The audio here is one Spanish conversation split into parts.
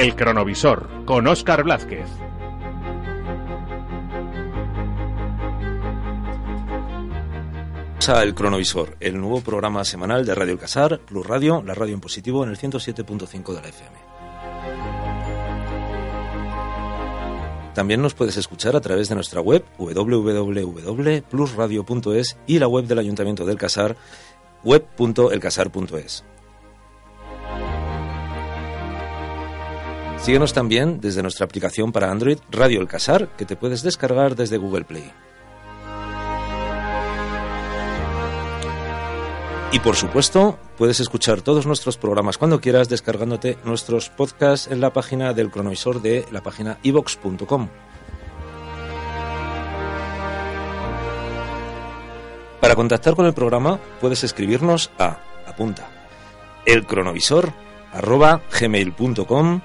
El cronovisor con Óscar Blázquez. El Cronovisor, el nuevo programa semanal de Radio El Casar, Plus Radio, la radio en positivo en el 107.5 de la FM. También nos puedes escuchar a través de nuestra web www.plusradio.es y la web del Ayuntamiento del Casar, web.elcasar.es. Síguenos también desde nuestra aplicación para Android Radio El Casar, que te puedes descargar desde Google Play. Y por supuesto, puedes escuchar todos nuestros programas cuando quieras descargándote nuestros podcasts en la página del cronovisor de la página ivox.com. Para contactar con el programa puedes escribirnos a apunta elcronovisor arroba gmail.com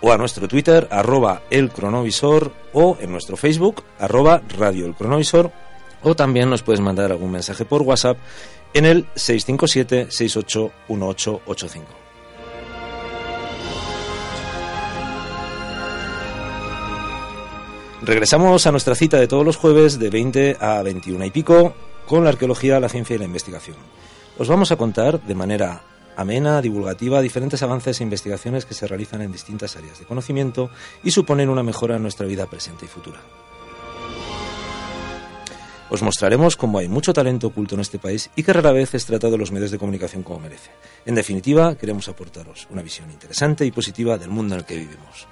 o a nuestro Twitter arroba elcronovisor o en nuestro Facebook arroba radio el cronovisor o también nos puedes mandar algún mensaje por WhatsApp en el 657-681885. Regresamos a nuestra cita de todos los jueves de 20 a 21 y pico con la arqueología, la ciencia y la investigación. Os vamos a contar de manera amena, divulgativa, diferentes avances e investigaciones que se realizan en distintas áreas de conocimiento y suponen una mejora en nuestra vida presente y futura. Os mostraremos cómo hay mucho talento oculto en este país y que rara vez es tratado en los medios de comunicación como merece. En definitiva, queremos aportaros una visión interesante y positiva del mundo en el que vivimos.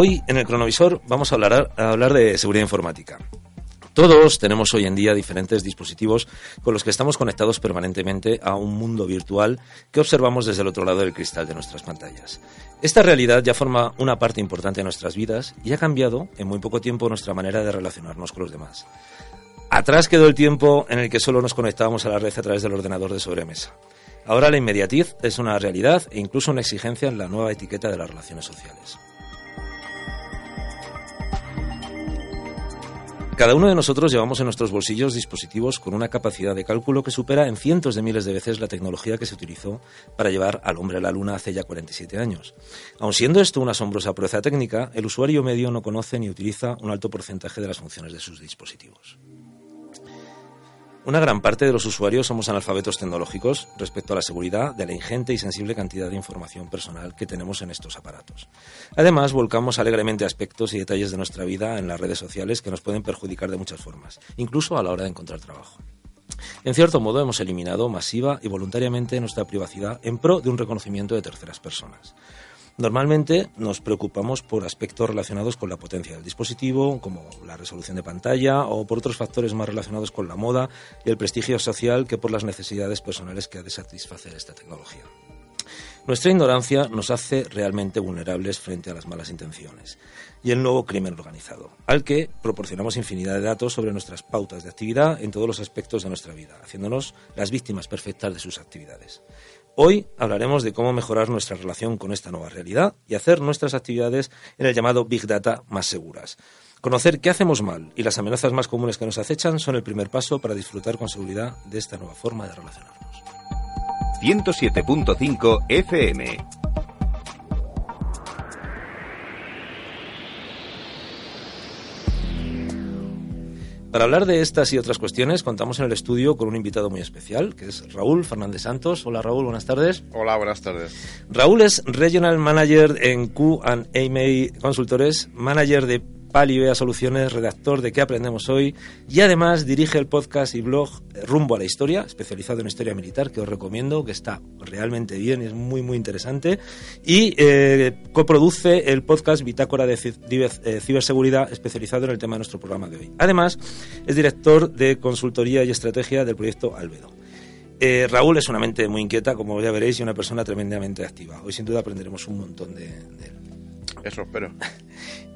Hoy en el cronovisor vamos a hablar, de seguridad informática. Todos tenemos hoy en día diferentes dispositivos con los que estamos conectados permanentemente a un mundo virtual que observamos desde el otro lado del cristal de nuestras pantallas. Esta realidad ya forma una parte importante de nuestras vidas y ha cambiado en muy poco tiempo nuestra manera de relacionarnos con los demás. Atrás quedó el tiempo en el que solo nos conectábamos a la red a través del ordenador de sobremesa. Ahora la inmediatez es una realidad e incluso una exigencia en la nueva etiqueta de las relaciones sociales. Cada uno de nosotros llevamos en nuestros bolsillos dispositivos con una capacidad de cálculo que supera en cientos de miles de veces la tecnología que se utilizó para llevar al hombre a la Luna hace ya 47 años. Aun siendo esto una asombrosa proeza técnica, el usuario medio no conoce ni utiliza un alto porcentaje de las funciones de sus dispositivos. Una gran parte de los usuarios somos analfabetos tecnológicos respecto a la seguridad de la ingente y sensible cantidad de información personal que tenemos en estos aparatos. Además, volcamos alegremente aspectos y detalles de nuestra vida en las redes sociales que nos pueden perjudicar de muchas formas, incluso a la hora de encontrar trabajo. En cierto modo, hemos eliminado masiva y voluntariamente nuestra privacidad en pro de un reconocimiento de terceras personas. Normalmente nos preocupamos por aspectos relacionados con la potencia del dispositivo, como la resolución de pantalla, o por otros factores más relacionados con la moda y el prestigio social que por las necesidades personales que ha de satisfacer esta tecnología. Nuestra ignorancia nos hace realmente vulnerables frente a las malas intenciones y el nuevo crimen organizado, al que proporcionamos infinidad de datos sobre nuestras pautas de actividad en todos los aspectos de nuestra vida, haciéndonos las víctimas perfectas de sus actividades. Hoy hablaremos de cómo mejorar nuestra relación con esta nueva realidad y hacer nuestras actividades en el llamado Big Data más seguras. Conocer qué hacemos mal y las amenazas más comunes que nos acechan son el primer paso para disfrutar con seguridad de esta nueva forma de relacionarnos. 107.5 FM Para hablar de estas y otras cuestiones, contamos en el estudio con un invitado muy especial, que es Raúl Fernández Santos. Hola Raúl, buenas tardes. Hola, buenas tardes. Raúl es Regional Manager en Q&AMA Consultores, Manager de Palivea Soluciones, redactor de ¿Qué aprendemos hoy? Y además dirige el podcast y blog Rumbo a la Historia, especializado en historia militar, que os recomiendo, que está realmente bien, es muy, muy interesante. Y eh, coproduce el podcast Bitácora de eh, Ciberseguridad, especializado en el tema de nuestro programa de hoy. Además, es director de consultoría y estrategia del proyecto Albedo. Eh, Raúl es una mente muy inquieta, como ya veréis, y una persona tremendamente activa. Hoy sin duda aprenderemos un montón de, él. Eso espero.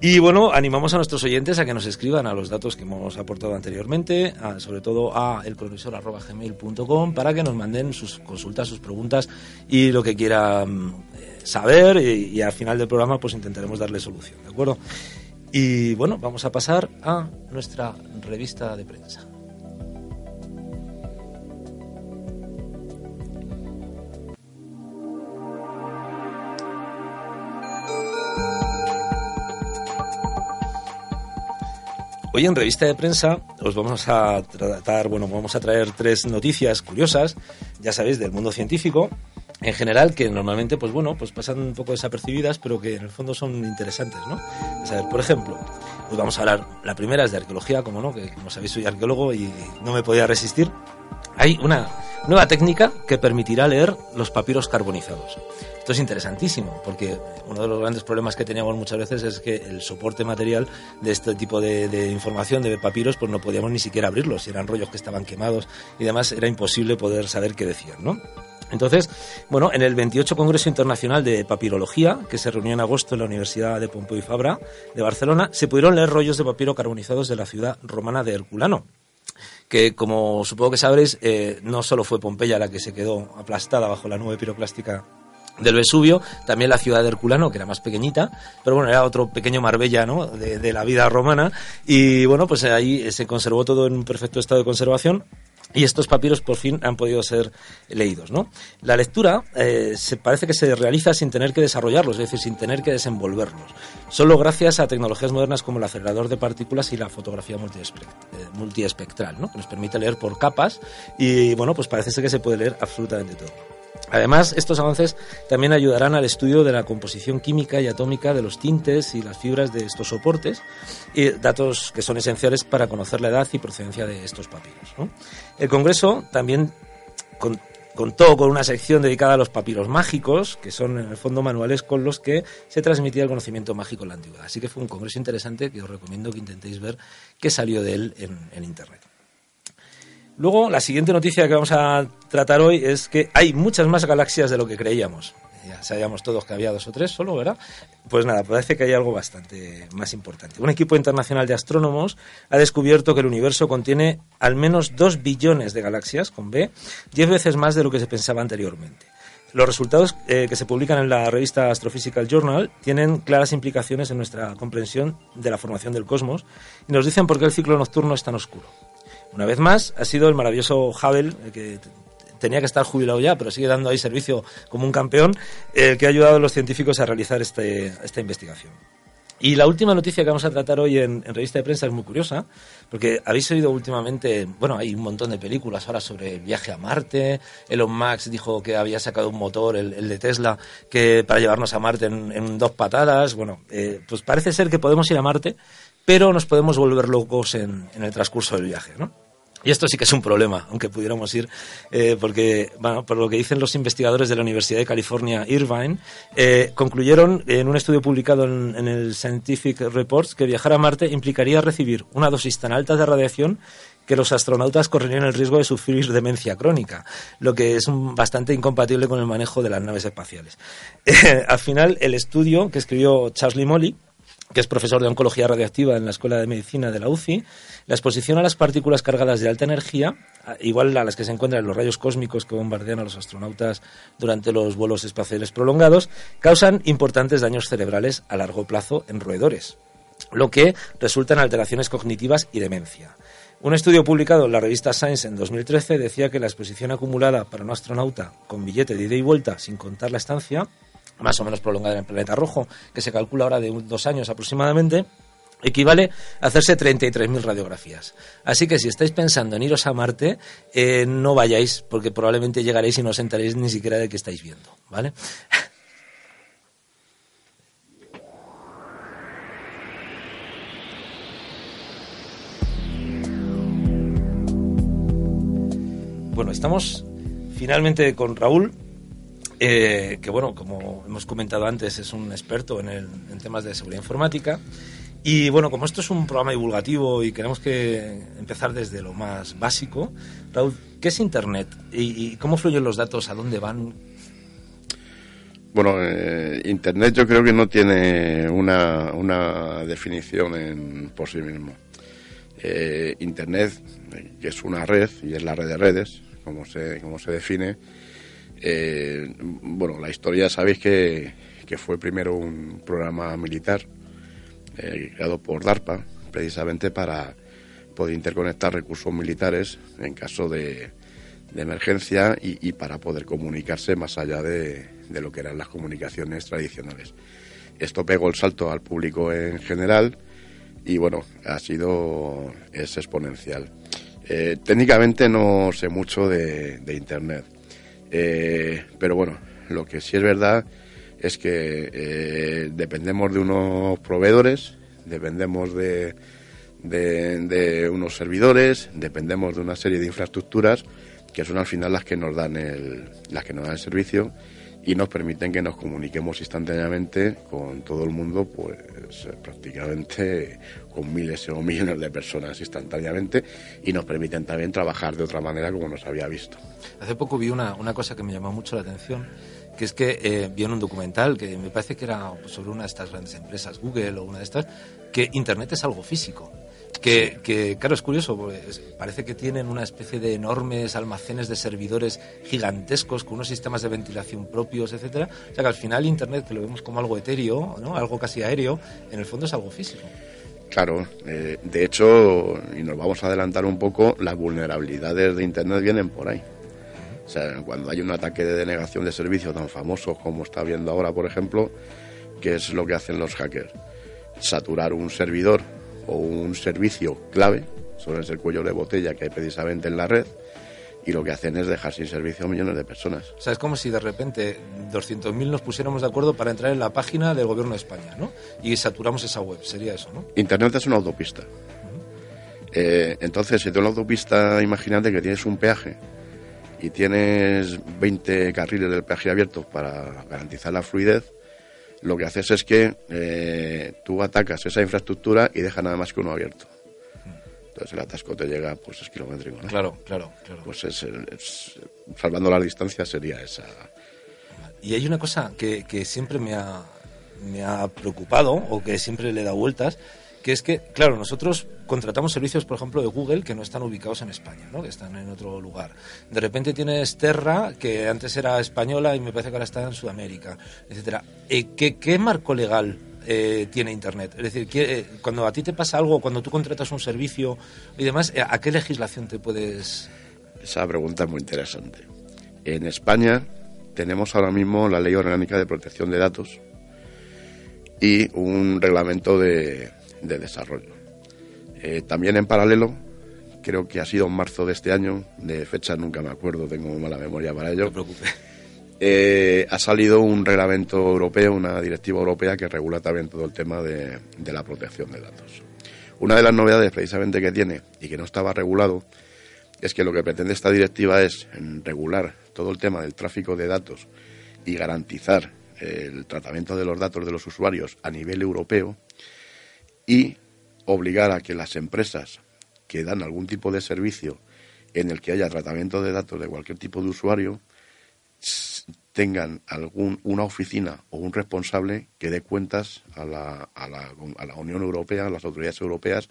Y bueno, animamos a nuestros oyentes a que nos escriban a los datos que hemos aportado anteriormente, sobre todo a elprovisor.gmail.com para que nos manden sus consultas, sus preguntas y lo que quieran eh, saber y, y, al final del programa pues intentaremos darle solución, ¿de acuerdo? Y bueno, vamos a pasar a nuestra revista de prensa. Hoy en revista de prensa os vamos a tratar, bueno, vamos a traer tres noticias curiosas, ya sabéis, del mundo científico en general que normalmente pues bueno pues pasan un poco desapercibidas pero que en el fondo son interesantes no a por ejemplo pues vamos a hablar la primera es de arqueología como no que como sabéis soy arqueólogo y no me podía resistir hay una nueva técnica que permitirá leer los papiros carbonizados. Esto es interesantísimo, porque uno de los grandes problemas que teníamos muchas veces es que el soporte material de este tipo de, información, de papiros, pues no podíamos ni siquiera abrirlos. Eran rollos que estaban quemados y demás, era imposible poder saber qué decían, ¿no? Entonces, bueno, en el 28 Congreso Internacional de Papirología, que se reunió en agosto en la Universidad de Pompeu y Fabra de Barcelona, se pudieron leer rollos de papiro carbonizados de la ciudad romana de Herculano que como supongo que sabréis, eh, no solo fue Pompeya la que se quedó aplastada bajo la nube piroclástica del Vesubio, también la ciudad de Herculano, que era más pequeñita, pero bueno, era otro pequeño Marbella ¿no? de, la vida romana, y bueno, pues ahí se conservó todo en un perfecto estado de conservación, y estos papiros por fin han podido ser leídos. ¿no? La lectura eh, se parece que se realiza sin tener que desarrollarlos, es decir, sin tener que desenvolverlos. Solo gracias a tecnologías modernas como el acelerador de partículas y la fotografía eh, multiespectral, ¿no? que nos permite leer por capas y bueno, pues parece ser que se puede leer absolutamente todo. Además, estos avances también ayudarán al estudio de la composición química y atómica de los tintes y las fibras de estos soportes, y datos que son esenciales para conocer la edad y procedencia de estos papiros. El Congreso también contó con una sección dedicada a los papiros mágicos, que son en el fondo manuales con los que se transmitía el conocimiento mágico en la antigüedad. Así que fue un congreso interesante que os recomiendo que intentéis ver qué salió de él en Internet. Luego, la siguiente noticia que vamos a tratar hoy es que hay muchas más galaxias de lo que creíamos. Ya sabíamos todos que había dos o tres solo, ¿verdad? Pues nada, parece que hay algo bastante más importante. Un equipo internacional de astrónomos ha descubierto que el universo contiene al menos dos billones de galaxias, con B, diez veces más de lo que se pensaba anteriormente. Los resultados eh, que se publican en la revista Astrophysical Journal tienen claras implicaciones en nuestra comprensión de la formación del cosmos y nos dicen por qué el ciclo nocturno es tan oscuro. Una vez más, ha sido el maravilloso Hubble, que tenía que estar jubilado ya, pero sigue dando ahí servicio como un campeón, el que ha ayudado a los científicos a realizar este, esta investigación. Y la última noticia que vamos a tratar hoy en, revista de prensa es muy curiosa, porque habéis oído últimamente, bueno, hay un montón de películas ahora sobre el viaje a Marte. Elon Musk dijo que había sacado un motor, el, de Tesla, que para llevarnos a Marte en, dos patadas. Bueno, eh, pues parece ser que podemos ir a Marte, pero nos podemos volver locos en el transcurso del viaje, ¿no? Y esto sí que es un problema, aunque pudiéramos ir, eh, porque, bueno, por lo que dicen los investigadores de la Universidad de California, Irvine, eh, concluyeron en un estudio publicado en, el Scientific Reports que viajar a Marte implicaría recibir una dosis tan alta de radiación que los astronautas correrían el riesgo de sufrir demencia crónica, lo que es bastante incompatible con el manejo de las naves espaciales. al final, el estudio que escribió Charles Molly, que es profesor de oncología radiactiva en la Escuela de Medicina de la UCI, la exposición a las partículas cargadas de alta energía, igual a las que se encuentran en los rayos cósmicos que bombardean a los astronautas durante los vuelos espaciales prolongados, causan importantes daños cerebrales a largo plazo en roedores, lo que resulta en alteraciones cognitivas y demencia. Un estudio publicado en la revista Science en 2013 decía que la exposición acumulada para un astronauta con billete de ida y vuelta sin contar la estancia más o menos prolongada en el planeta rojo, que se calcula ahora de dos años aproximadamente, equivale a hacerse 33.000 radiografías. Así que si estáis pensando en iros a Marte, eh, no vayáis, porque probablemente llegaréis y no os sentaréis ni siquiera de que estáis viendo, ¿vale? Bueno, estamos finalmente con Raúl eh, que bueno, como hemos comentado antes, es un experto en, en, temas de seguridad informática. Y bueno, como esto es un programa divulgativo y queremos que empezar desde lo más básico, Raúl, ¿qué es Internet? ¿Y, cómo fluyen los datos? ¿A dónde van? Bueno, eh, Internet yo creo que no tiene una, una definición en, por sí mismo. Eh, Internet, que es una red, y es la red de redes, como se, como se define, eh, bueno, la historia sabéis que, fue primero un programa militar eh, creado por DARPA, precisamente para poder interconectar recursos militares en caso de, emergencia y, para poder comunicarse más allá de, lo que eran las comunicaciones tradicionales. Esto pegó el salto al público en general y bueno, ha sido es exponencial. Eh, técnicamente no sé mucho de, Internet, eh, pero bueno, lo que sí es verdad es que eh, dependemos de unos proveedores, dependemos de, de, unos servidores, dependemos de una serie de infraestructuras que son al final las que nos dan el, las que nos dan el servicio y nos permiten que nos comuniquemos instantáneamente con todo el mundo, pues prácticamente con miles o millones de personas instantáneamente y nos permiten también trabajar de otra manera como nos había visto. Hace poco vi una, una cosa que me llamó mucho la atención que es que eh, vi en un documental que me parece que era sobre una de estas grandes empresas, Google o una de estas, que Internet es algo físico. Que, que, claro, es curioso, parece que tienen una especie de enormes almacenes de servidores gigantescos con unos sistemas de ventilación propios, etcétera. O sea que al final Internet, que lo vemos como algo etéreo, ¿no? algo casi aéreo, en el fondo es algo físico. Claro, eh, de hecho, y nos vamos a adelantar un poco, las vulnerabilidades de Internet vienen por ahí. O sea, cuando hay un ataque de denegación de servicio tan famoso como está viendo ahora, por ejemplo, ¿qué es lo que hacen los hackers? Saturar un servidor o un servicio clave, sobre ese cuello de botella que hay precisamente en la red, y lo que hacen es dejar sin servicio a millones de personas. O sea, es como si de repente 200.000 nos pusiéramos de acuerdo para entrar en la página del gobierno de España, ¿no? Y saturamos esa web, sería eso, ¿no? Internet es una autopista. Eh, entonces, si tú en la autopista, imagínate que tienes un peaje y tienes 20 carriles del peaje abiertos para garantizar la fluidez, lo que haces es que eh, tú atacas esa infraestructura y dejas nada más que uno abierto. Entonces el atasco te llega, pues es kilométrico, ¿no? Claro, claro, claro. Pues es, salvando la distancia sería esa. Y hay una cosa que, que siempre me ha, me ha preocupado o que siempre le da vueltas que es que, claro, nosotros contratamos servicios, por ejemplo, de Google que no están ubicados en España, ¿no? que están en otro lugar. De repente tienes Terra, que antes era española y me parece que ahora está en Sudamérica, etcétera. Eh, ¿qué, marco legal eh, tiene Internet? Es decir, eh, cuando a ti te pasa algo, cuando tú contratas un servicio y demás, ¿a qué legislación te puedes...? Esa pregunta es muy interesante. En España tenemos ahora mismo la Ley Orgánica de Protección de Datos y un reglamento de, de desarrollo. Eh, también en paralelo, creo que ha sido en marzo de este año, de fecha nunca me acuerdo, tengo mala memoria para ello. No eh, ha salido un reglamento europeo, una directiva europea que regula también todo el tema de, de la protección de datos. Una de las novedades precisamente que tiene y que no estaba regulado es que lo que pretende esta directiva es regular todo el tema del tráfico de datos y garantizar el tratamiento de los datos de los usuarios a nivel europeo y obligar a que las empresas que dan algún tipo de servicio en el que haya tratamiento de datos de cualquier tipo de usuario tengan algún, una oficina o un responsable que dé cuentas a la, a la, a la Unión Europea, a las autoridades europeas,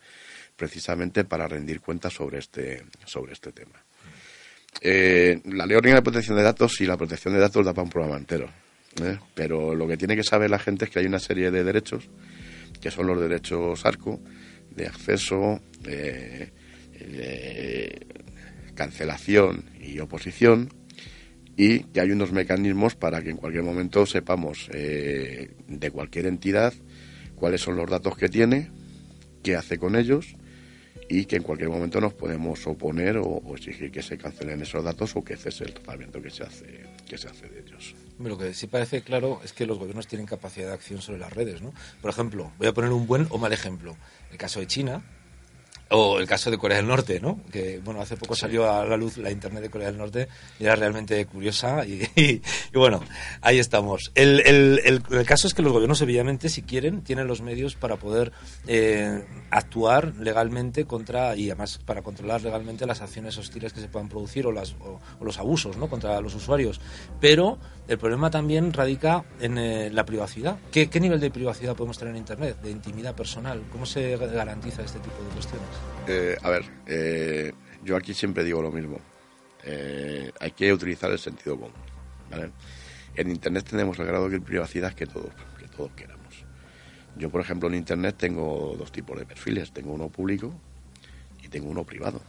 precisamente para rendir cuentas sobre este, sobre este tema. Eh, la Ley Orgánica de Protección de Datos y la protección de datos da para un programa entero. ¿eh? Pero lo que tiene que saber la gente es que hay una serie de derechos que son los derechos ARCO, de acceso, de, cancelación y oposición, y que hay unos mecanismos para que en cualquier momento sepamos eh, de cualquier entidad cuáles son los datos que tiene, qué hace con ellos y que en cualquier momento nos podemos oponer o, exigir que se cancelen esos datos o que cese el tratamiento que se hace que se hace de ellos. Lo que sí parece claro es que los gobiernos tienen capacidad de acción sobre las redes, ¿no? Por ejemplo, voy a poner un buen o mal ejemplo. El caso de China, O el caso de Corea del Norte, ¿no? Que, bueno, hace poco salió a la luz la Internet de Corea del Norte y era realmente curiosa y, y, bueno, ahí estamos. El, el, el, caso es que los gobiernos, evidentemente, si quieren, tienen los medios para poder eh, actuar legalmente contra, y además para controlar legalmente las acciones hostiles que se puedan producir o, las, o, los abusos, ¿no? Contra los usuarios. Pero el problema también radica en eh, la privacidad. ¿Qué, ¿Qué nivel de privacidad podemos tener en Internet? De intimidad personal. ¿Cómo se garantiza este tipo de cuestiones? Eh, a ver, eh, yo aquí siempre digo lo mismo. Eh, hay que utilizar el sentido común. En Internet tenemos el grado de privacidad que todos, que todos queramos. Yo, por ejemplo, en Internet tengo dos tipos de perfiles. Tengo uno público y tengo uno privado.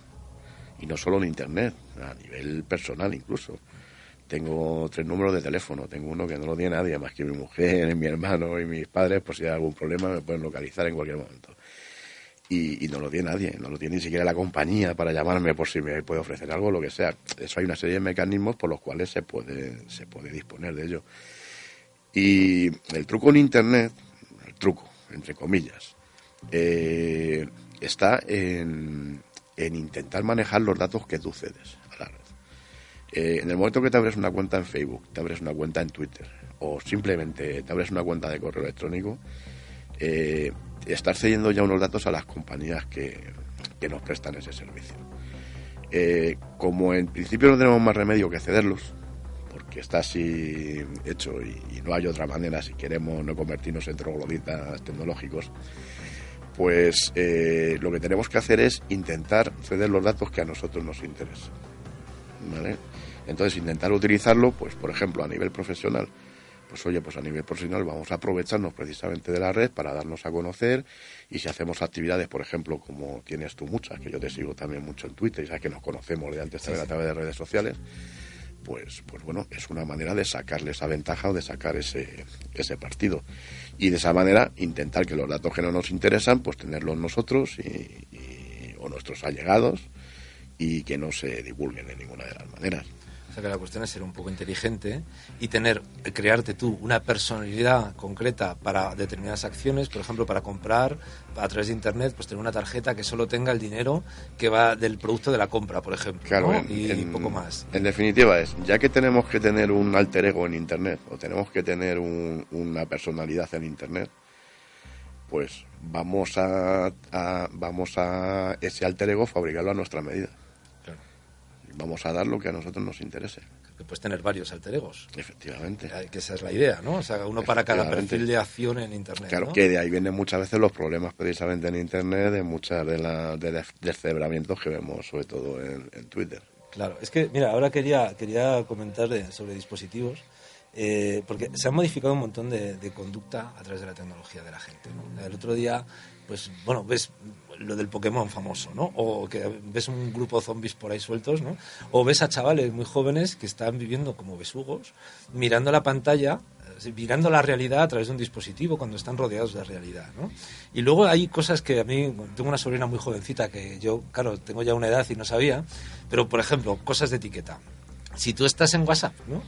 Y no solo en Internet, a nivel personal incluso. Tengo tres números de teléfono. Tengo uno que no lo tiene nadie más que mi mujer, mi hermano y mis padres. Por si hay algún problema me pueden localizar en cualquier momento y, no lo tiene nadie, no lo tiene ni siquiera la compañía para llamarme por si me puede ofrecer algo, lo que sea. Eso hay una serie de mecanismos por los cuales se puede, se puede disponer de ello. Y el truco en Internet, el truco, entre comillas, eh, está en, en, intentar manejar los datos que tú cedes a la red. Eh, en el momento que te abres una cuenta en Facebook, te abres una cuenta en Twitter o simplemente te abres una cuenta de correo electrónico, eh, estar cediendo ya unos datos a las compañías que, nos prestan ese servicio. Eh, como en principio no tenemos más remedio que cederlos, porque está así hecho y, no hay otra manera si queremos no convertirnos en trogloditas tecnológicos, pues eh, lo que tenemos que hacer es intentar ceder los datos que a nosotros nos interesan. Entonces, intentar utilizarlo, pues por ejemplo, a nivel profesional, pues oye, pues a nivel profesional vamos a aprovecharnos precisamente de la red para darnos a conocer y si hacemos actividades, por ejemplo, como tienes tú muchas, que yo te sigo también mucho en Twitter y sabes que nos conocemos de antes también a través de redes sociales, pues, pues bueno, es una manera de sacarle esa ventaja o de sacar ese, ese partido. Y de esa manera intentar que los datos que no nos interesan, pues tenerlos nosotros y, o nuestros allegados y que no se divulguen de ninguna de las maneras. O sea que la cuestión es ser un poco inteligente y tener, crearte tú una personalidad concreta para determinadas acciones, por ejemplo, para comprar a través de internet, pues tener una tarjeta que solo tenga el dinero que va del producto de la compra, por ejemplo, claro, y poco más. En definitiva es, ya que tenemos que tener un alter ego en internet o tenemos que tener una personalidad en internet, pues vamos a, vamos a ese alter ego fabricarlo a nuestra medida vamos a dar lo que a nosotros nos interese. Que puedes tener varios alter egos. Efectivamente. Que esa es la idea, ¿no? O sea, uno para cada perfil de acción en Internet. Claro, que de ahí vienen muchas veces los problemas precisamente en Internet, de muchas de las de descebramientos que vemos, sobre todo en, Twitter. Claro, es que, mira, ahora quería, quería comentar sobre dispositivos. Eh, porque se ha modificado un montón de, conducta a través de la tecnología de la gente. El otro día, pues, bueno, ves lo del Pokémon famoso, ¿no? O que ves un grupo de zombies por ahí sueltos, ¿no? O ves a chavales muy jóvenes que están viviendo como besugos, mirando la pantalla, eh, mirando la realidad a través de un dispositivo cuando están rodeados de realidad, ¿no? Y luego hay cosas que a mí, tengo una sobrina muy jovencita que yo, claro, tengo ya una edad y no sabía, pero por ejemplo, cosas de etiqueta. Si tú estás en WhatsApp, ¿no?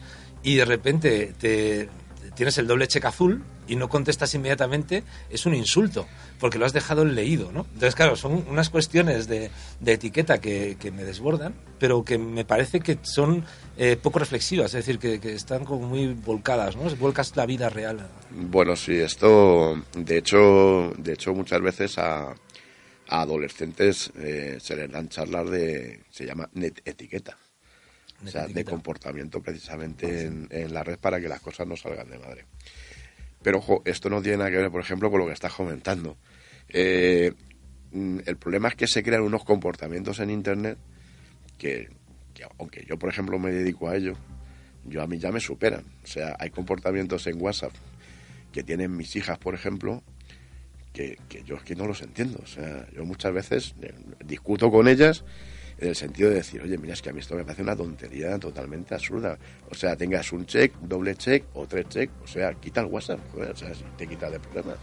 Y de repente te tienes el doble cheque azul y no contestas inmediatamente, es un insulto, porque lo has dejado en leído, ¿no? Entonces, claro, son unas cuestiones de, etiqueta que, me desbordan, pero que me parece que son eh, poco reflexivas, es decir, que, están como muy volcadas, ¿no? Volcas la vida real. Bueno, sí, esto, de hecho, de hecho muchas veces a, adolescentes eh, se les dan charlas de, se llama net etiqueta o sea, de comportamiento precisamente en, la red para que las cosas no salgan de madre. Pero ojo, esto no tiene nada que ver, por ejemplo, con lo que estás comentando. Eh, mm, el problema es que se crean unos comportamientos en Internet que, aunque yo, por ejemplo, me dedico a ello, yo a mí ya me superan. O sea, hay comportamientos en WhatsApp que tienen mis hijas, por ejemplo, que, que yo es que no los entiendo. O sea, yo muchas veces eh, discuto con ellas en el sentido de decir, oye, mira, es que a mí esto me parece una tontería totalmente absurda. O sea, tengas un check, doble check o tres check, o sea, quita el WhatsApp, o sea, te quita de problemas.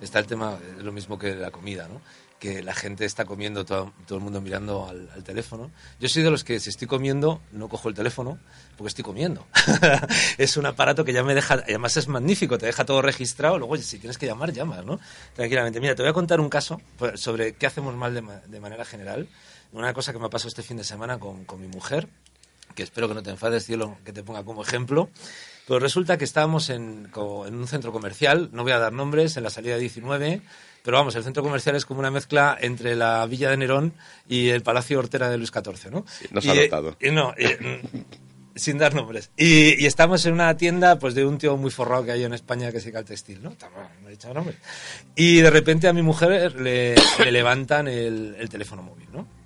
Está el tema, es lo mismo que la comida, ¿no? que la gente está comiendo, todo, todo el mundo mirando al, al, teléfono. Yo soy de los que si estoy comiendo no cojo el teléfono porque estoy comiendo. es un aparato que ya me deja, además es magnífico, te deja todo registrado, luego si tienes que llamar, llamas, ¿no? Tranquilamente. Mira, te voy a contar un caso pues, sobre qué hacemos mal de, de manera general. Una cosa que me pasó este fin de semana con, con mi mujer, que espero que no te enfades, cielo, que te ponga como ejemplo. Pero resulta que estábamos en, en, un centro comercial, no voy a dar nombres, en la salida 19, pero vamos, el centro comercial es como una mezcla entre la Villa de Nerón y el Palacio Hortera de Luis XIV, ¿no? Sí, no se ha notado. Y, no, y, sin dar nombres. Y, y, estamos en una tienda pues de un tío muy forrado que hay en España que se el textil, ¿no? No he dicho nombres. Y de repente a mi mujer le, le levantan el, el teléfono móvil, ¿no?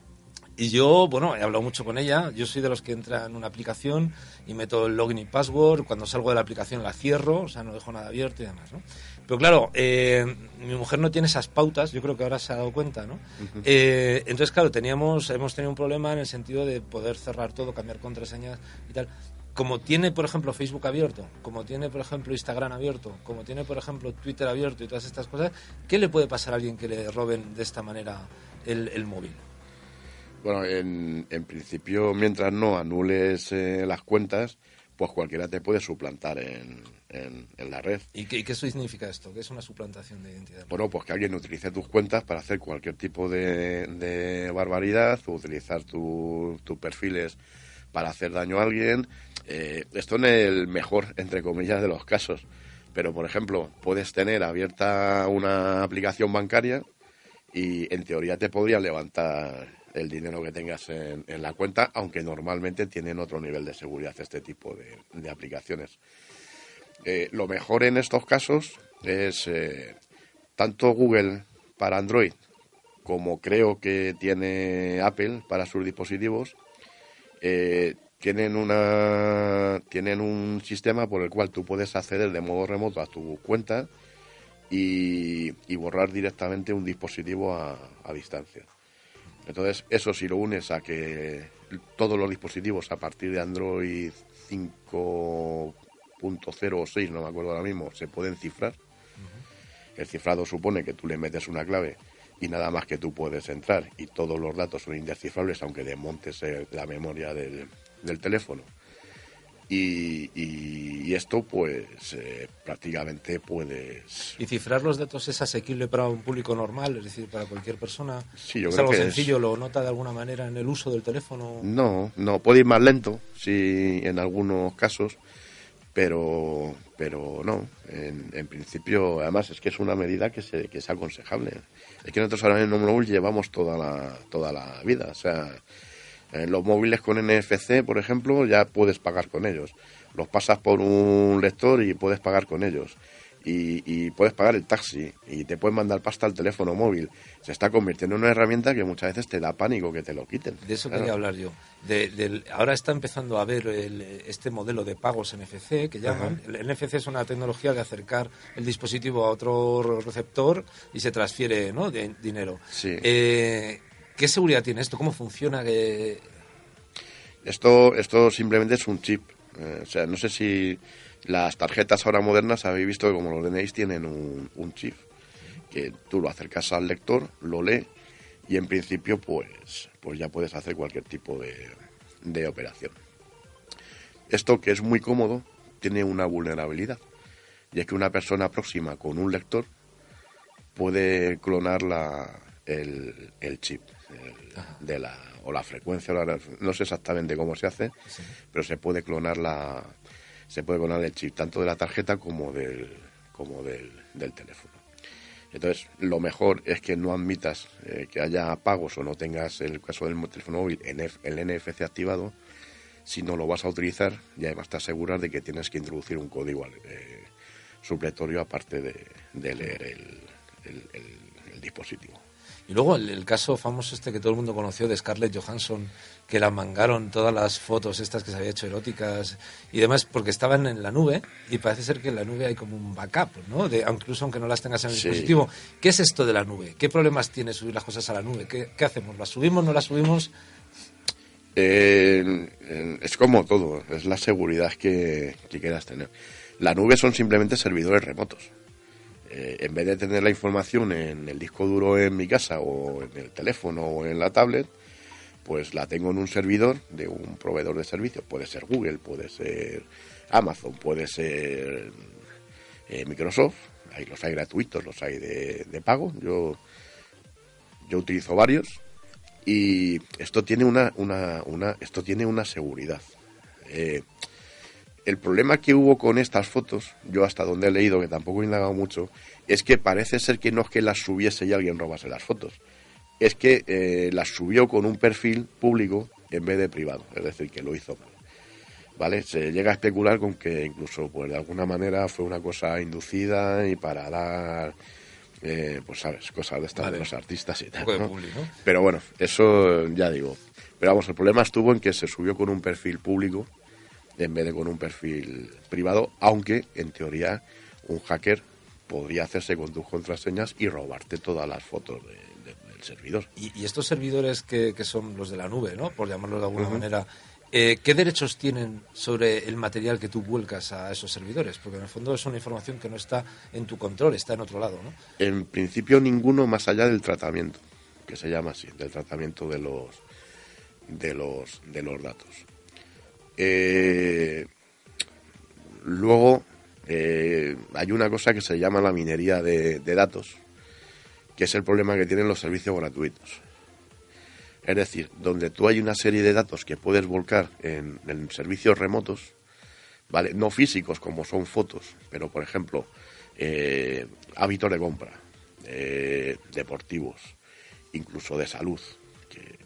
Y yo, bueno, he hablado mucho con ella. Yo soy de los que entra en una aplicación y meto el login y password. Cuando salgo de la aplicación la cierro, o sea, no dejo nada abierto y demás, ¿no? Pero claro, eh, mi mujer no tiene esas pautas, yo creo que ahora se ha dado cuenta, ¿no? Uh -huh. eh, entonces, claro, teníamos, hemos tenido un problema en el sentido de poder cerrar todo, cambiar contraseñas y tal. Como tiene, por ejemplo, Facebook abierto, como tiene, por ejemplo, Instagram abierto, como tiene, por ejemplo, Twitter abierto y todas estas cosas, ¿qué le puede pasar a alguien que le roben de esta manera el, el móvil? Bueno, en, en, principio, mientras no anules eh, las cuentas, pues cualquiera te puede suplantar en, en, en la red. ¿Y qué, qué, significa esto? ¿Qué es una suplantación de identidad? Bueno, pues que alguien utilice tus cuentas para hacer cualquier tipo de, de barbaridad, o utilizar tus tu perfiles para hacer daño a alguien. Eh, esto en el mejor, entre comillas, de los casos. Pero, por ejemplo, puedes tener abierta una aplicación bancaria y en teoría te podrían levantar el dinero que tengas en, en, la cuenta, aunque normalmente tienen otro nivel de seguridad este tipo de, aplicaciones. Eh, lo mejor en estos casos es eh, tanto Google para Android como creo que tiene Apple para sus dispositivos, eh, tienen, una, tienen un sistema por el cual tú puedes acceder de modo remoto a tu cuenta y, borrar directamente un dispositivo a distancia. Entonces, eso si lo unes a que todos los dispositivos a partir de Android 5.0 o 6, no me acuerdo ahora mismo, se pueden cifrar. Uh -huh. El cifrado supone que tú le metes una clave y nada más que tú puedes entrar y todos los datos son indescifrables aunque desmontes la memoria del, del teléfono. Y, y, y, esto pues eh, prácticamente puedes... ¿Y cifrar los datos es asequible para un público normal? Es decir, para cualquier persona. Sí, yo ¿Es creo algo que sencillo? Es... ¿Lo nota de alguna manera en el uso del teléfono? No, no, puede ir más lento, sí, en algunos casos, pero, pero no. En, en principio, además, es que es una medida que, se, que es aconsejable. Es que nosotros ahora en Nomobul llevamos toda la, toda la vida, o sea en los móviles con NFC, por ejemplo, ya puedes pagar con ellos. Los pasas por un lector y puedes pagar con ellos. Y, y, puedes pagar el taxi y te pueden mandar pasta al teléfono móvil. Se está convirtiendo en una herramienta que muchas veces te da pánico que te lo quiten. De eso claro. quería hablar yo. De, de, ahora está empezando a haber el, este modelo de pagos NFC que llaman. El NFC es una tecnología de acercar el dispositivo a otro receptor y se transfiere ¿no? de, dinero. Sí. Eh, ¿Qué seguridad tiene esto? ¿Cómo funciona? Esto, esto simplemente es un chip. Eh, o sea, no sé si las tarjetas ahora modernas habéis visto que como los DNIs tienen un, chip que tú lo acercas al lector, lo lee y en principio pues, pues ya puedes hacer cualquier tipo de, operación. Esto que es muy cómodo tiene una vulnerabilidad y es que una persona próxima con un lector puede clonar la, el, chip de la o la frecuencia no sé exactamente cómo se hace sí. pero se puede clonar la se puede clonar el chip tanto de la tarjeta como del como del, del teléfono. Entonces lo mejor es que no admitas eh, que haya pagos o no tengas en el caso del teléfono móvil el NFC activado. Si no lo vas a utilizar y además te aseguras de que tienes que introducir un código eh, supletorio aparte de, de leer el, el, el, el dispositivo y luego el, el, caso famoso este que todo el mundo conoció de Scarlett Johansson, que la mangaron todas las fotos estas que se había hecho eróticas y demás, porque estaban en la nube y parece ser que en la nube hay como un backup, ¿no? De, incluso aunque no las tengas en el sí. dispositivo. ¿Qué es esto de la nube? ¿Qué problemas tiene subir las cosas a la nube? ¿Qué, qué hacemos? ¿Las subimos? ¿No las subimos? Eh, es como todo, es la seguridad que, que quieras tener. La nube son simplemente servidores remotos eh, en vez de tener la información en el disco duro en mi casa o en el teléfono o en la tablet, pues la tengo en un servidor de un proveedor de servicios. Puede ser Google, puede ser Amazon, puede ser eh, Microsoft. Ahí los hay gratuitos, los hay de, pago. Yo, yo utilizo varios y esto tiene una, una, una esto tiene una seguridad. Eh, el problema que hubo con estas fotos, yo hasta donde he leído, que tampoco he indagado mucho, es que parece ser que no es que las subiese y alguien robase las fotos, es que eh, las subió con un perfil público en vez de privado, es decir, que lo hizo mal. ¿Vale? Se llega a especular con que incluso, pues de alguna manera fue una cosa inducida y para dar, eh, pues sabes, cosas de estas de los artistas y tal. Pero bueno, eso ya digo. Pero vamos, el problema estuvo en que se subió con un perfil público en vez de con un perfil privado, aunque en teoría un hacker podría hacerse con tus contraseñas y robarte todas las fotos del servidor. ¿Y, estos servidores que, son los de la nube, ¿no? por llamarlo de alguna manera, eh, ¿qué derechos tienen sobre el material que tú vuelcas a esos servidores? Porque en el fondo es una información que no está en tu control, está en otro lado. ¿no? En principio ninguno más allá del tratamiento, que se llama así, del tratamiento de los, de los, de los datos. Eh, luego eh, hay una cosa que se llama la minería de, datos, que es el problema que tienen los servicios gratuitos. Es decir, donde tú hay una serie de datos que puedes volcar en, servicios remotos, ¿vale? No físicos como son fotos, pero por ejemplo, eh, hábitos de compra, deportivos, incluso de salud, que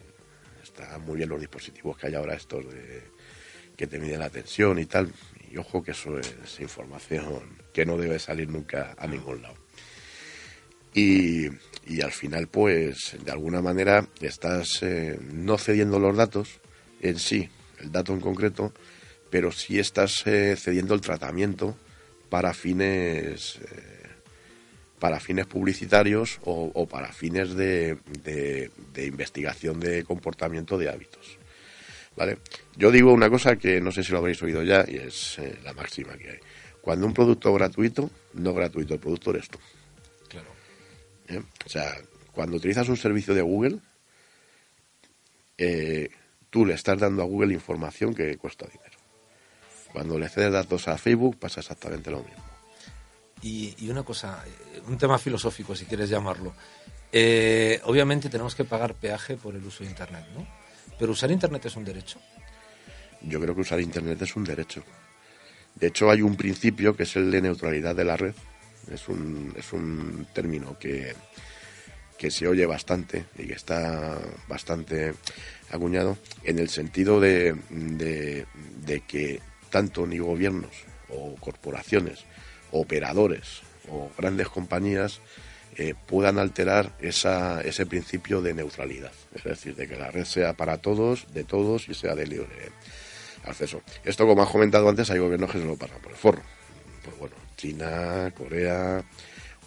están muy bien los dispositivos que hay ahora estos de, que te mide la tensión y tal. Y ojo que eso es información que no debe salir nunca a ningún lado. Y, al final, pues, de alguna manera estás eh, no cediendo los datos en sí, el dato en concreto, pero sí estás eh, cediendo el tratamiento para fines eh, para fines publicitarios o, para fines de, de investigación de comportamiento de hábitos. ¿Vale? Yo digo una cosa que no sé si lo habréis oído ya y es eh, la máxima que hay. Cuando un producto gratuito, no gratuito, el producto eres tú. Claro. ¿Eh? O sea, cuando utilizas un servicio de Google, eh, tú le estás dando a Google información que cuesta dinero. Cuando le cedes datos a Facebook pasa exactamente lo mismo. Y, y una cosa, un tema filosófico, si quieres llamarlo. obviamente tenemos que pagar peaje por el uso de Internet, ¿no? ¿Pero usar Internet es un derecho? Yo creo que usar Internet es un derecho. De hecho, hay un principio que es el de neutralidad de la red. Es un, es un término que, que se oye bastante y que está bastante acuñado en el sentido de, de, que tanto ni gobiernos o corporaciones, operadores o grandes compañías eh, puedan alterar esa, ese principio de neutralidad, es decir, de que la red sea para todos, de todos y sea de libre acceso. Esto, como has comentado antes, hay gobiernos que se lo pasan por el forro. Pues bueno, China, Corea,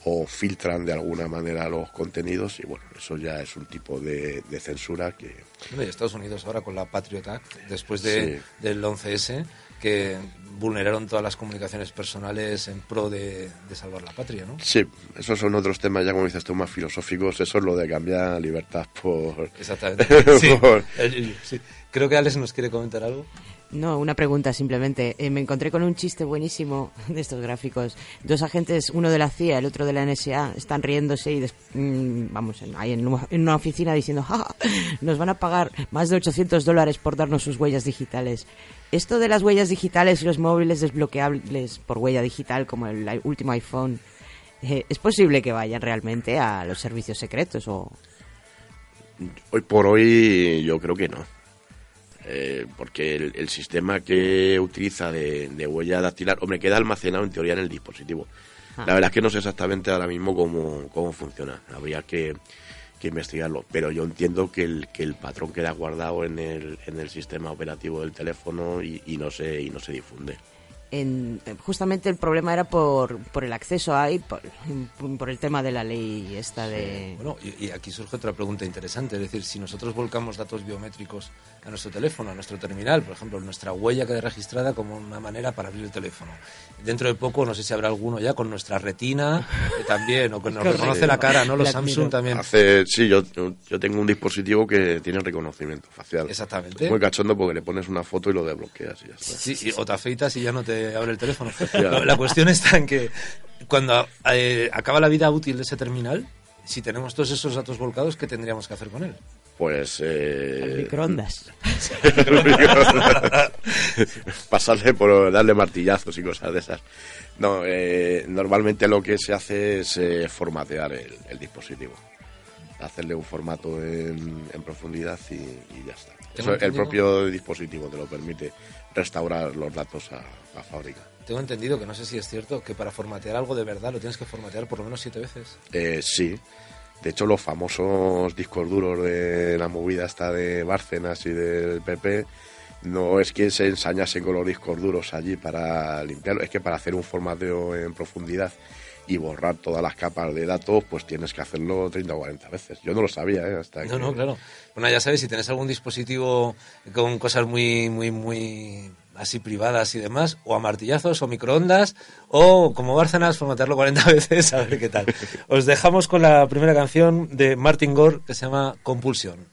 o filtran de alguna manera los contenidos y bueno, eso ya es un tipo de, censura que... Bueno, y Estados Unidos ahora con la Patriot Act, después de, del 11S, que vulneraron todas las comunicaciones personales en pro de, salvar la patria, ¿no? Sí, esos son otros temas, ya como dices tú, más filosóficos. Eso es lo de cambiar libertad por... Exactamente. sí. Creo que Alex nos quiere comentar algo. No, una pregunta simplemente. Eh, me encontré con un chiste buenísimo de estos gráficos. Dos agentes, uno de la CIA, el otro de la NSA, están riéndose y, mm, vamos, ahí en una oficina diciendo, ¡Ja, nos van a pagar más de 800 dólares por darnos sus huellas digitales. Esto de las huellas digitales y los móviles desbloqueables por huella digital, como el último iPhone, eh, ¿es posible que vayan realmente a los servicios secretos o...? Hoy por hoy yo creo que no. Eh, porque el, sistema que utiliza de, huella dactilar, hombre, queda almacenado en teoría en el dispositivo. Ah. La verdad es que no sé exactamente ahora mismo cómo, cómo funciona. Habría que, investigarlo. Pero yo entiendo que el, que el patrón queda guardado en el, en el sistema operativo del teléfono y, no se, y no se difunde. En, justamente el problema era por, por el acceso por, por el tema de la ley esta de... Bueno, y, y, aquí surge otra pregunta interesante, es decir, si nosotros volcamos datos biométricos a nuestro teléfono, a nuestro terminal, por ejemplo, nuestra huella queda registrada como una manera para abrir el teléfono. Dentro de poco, no sé si habrá alguno ya con nuestra retina eh, también, o que nos reconoce la cara, ¿no? Los Samsung también. Hace, sí, yo, yo tengo un dispositivo que tiene reconocimiento facial. Exactamente. muy cachondo porque le pones una foto y lo desbloqueas y ya está. Sí, y, o te afeitas y ya no te abre el teléfono. la cuestión está en que cuando eh, acaba la vida útil de ese terminal, si tenemos todos esos datos volcados, ¿qué tendríamos que hacer con él? Pues... Eh... microondas. Pasarle por darle martillazos y cosas de esas. No, eh, normalmente lo que se hace es eh, formatear el, el, dispositivo. Hacerle un formato en, en profundidad y, y, ya está. Eso, el propio dispositivo te lo permite restaurar los datos a, a fábrica. Tengo entendido que no sé si es cierto que para formatear algo de verdad lo tienes que formatear por lo menos siete veces. Eh, sí. De hecho, los famosos discos duros de la movida esta de Bárcenas y del PP no es que se ensañase con los discos duros allí para limpiarlo, es que para hacer un formateo en profundidad y borrar todas las capas de datos, pues tienes que hacerlo 30 o 40 veces. Yo no lo sabía, ¿eh? Hasta no, que... no, claro. Bueno, ya sabes, si tienes algún dispositivo con cosas muy, muy, muy así privadas y demás, o a martillazos o microondas, o como Bárcenas, formatearlo 40 veces, a ver qué tal. Os dejamos con la primera canción de Martin Gore que se llama Compulsión.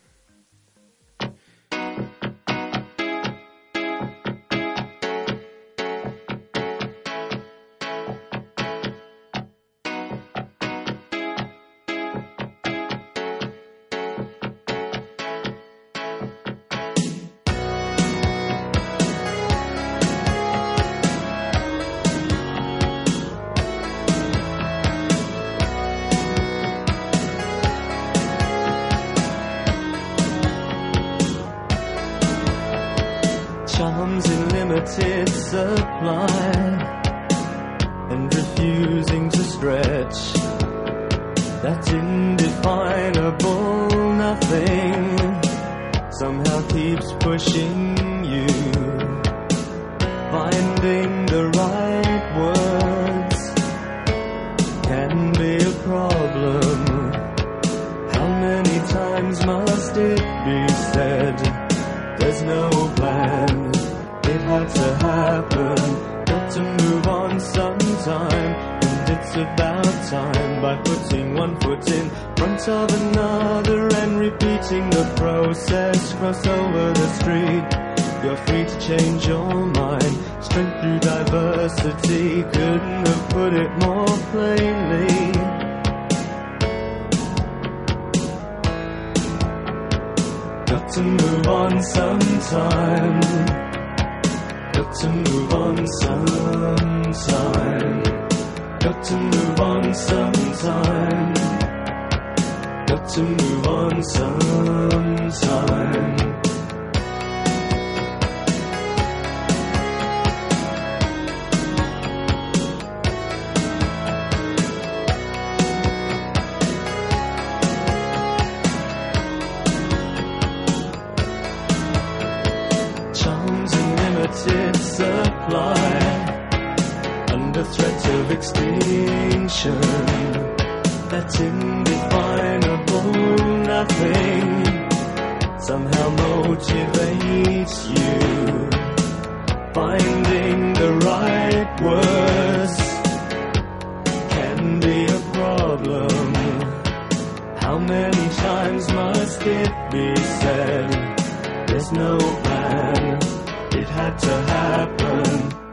nation that's indefinable nothing somehow motivates you. Finding the right words can be a problem. How many times must it be said? There's no plan, it had to happen.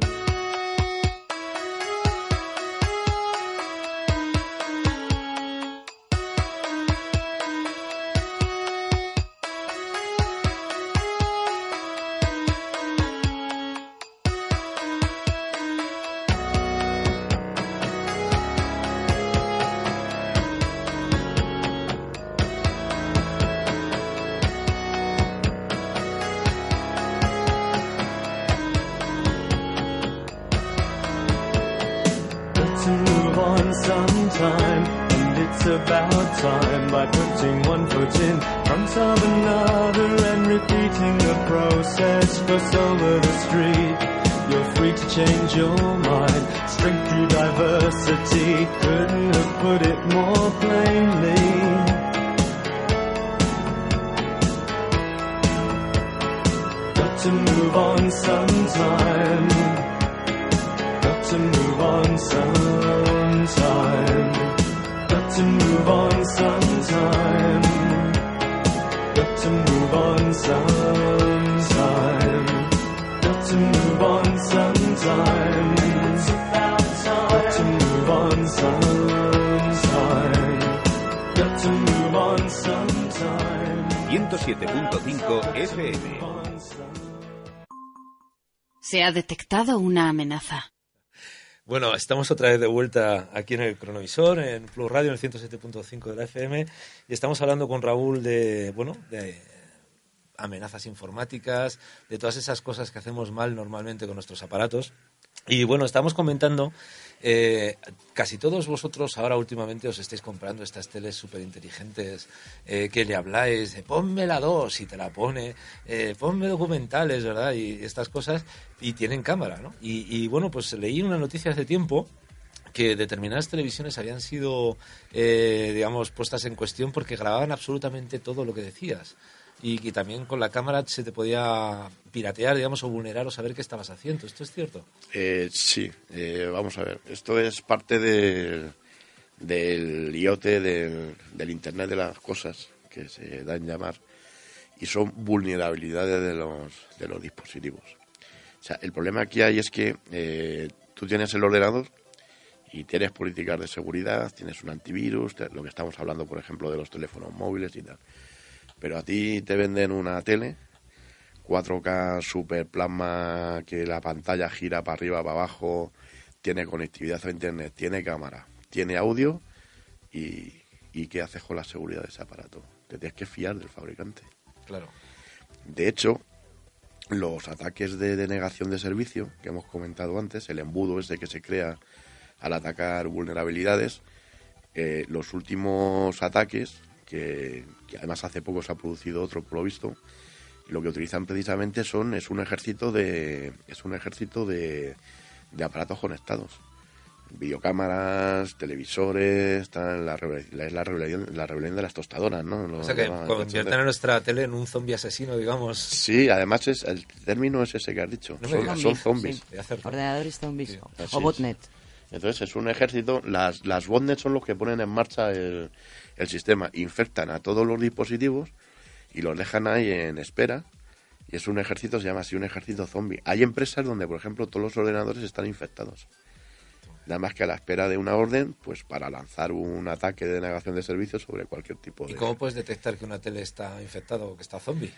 Una amenaza. Bueno, estamos otra vez de vuelta aquí en el cronovisor, en Plus Radio, en el 107.5 de la FM, y estamos hablando con Raúl de, bueno, de amenazas informáticas, de todas esas cosas que hacemos mal normalmente con nuestros aparatos. Y bueno, estamos comentando, eh, casi todos vosotros ahora últimamente os estáis comprando estas teles súper inteligentes eh, que le habláis de ponme la 2 y te la pone, eh, ponme documentales, ¿verdad? Y estas cosas, y tienen cámara, ¿no? Y, y bueno, pues leí una noticia hace tiempo que determinadas televisiones habían sido, digamos, puestas en cuestión porque grababan absolutamente todo lo que decías. Y que también con la cámara se te podía piratear, digamos, o vulnerar o saber qué estabas haciendo. ¿Esto es cierto? Eh, sí, eh, vamos a ver. Esto es parte del, del IoT, del, Internet de las cosas, que se da en llamar, y son vulnerabilidades de los, de los dispositivos. O sea, el problema que hay es que eh, tú tienes el ordenador y tienes políticas de seguridad, tienes un antivirus, lo que estamos hablando, por ejemplo, de los teléfonos móviles y tal. Pero a ti te venden una tele 4K super plasma que la pantalla gira para arriba, para abajo, tiene conectividad a internet, tiene cámara, tiene audio y, y ¿qué haces con la seguridad de ese aparato? Te tienes que fiar del fabricante. Claro. De hecho, los ataques de denegación de servicio que hemos comentado antes, el embudo ese que se crea al atacar vulnerabilidades, eh, los últimos ataques, que, que además hace poco se ha producido otro por lo visto, lo que utilizan precisamente son es un ejército de es un ejército de, de aparatos conectados videocámaras televisores tal, la, revela- la- es la rebelión la rebelión de las tostadoras no Lo O sea que convierten a nuestra tele en un zombie asesino, digamos. Sí, además es el término es ese que has dicho. No son, son zombies. sí. Ordenadores zombies Sí, o botnet. Entonces es un ejército. Las, las botnets son los que ponen en marcha el, el sistema. Infectan a todos los dispositivos y los dejan ahí en espera. Y es un ejército, se llama así un ejército zombie. Hay empresas donde, por ejemplo, todos los ordenadores están infectados. Nada más que a la espera de una orden, pues para lanzar un ataque de denegación de servicios sobre cualquier tipo de... ¿Y cómo puedes detectar que una tele está infectada o que está zombie?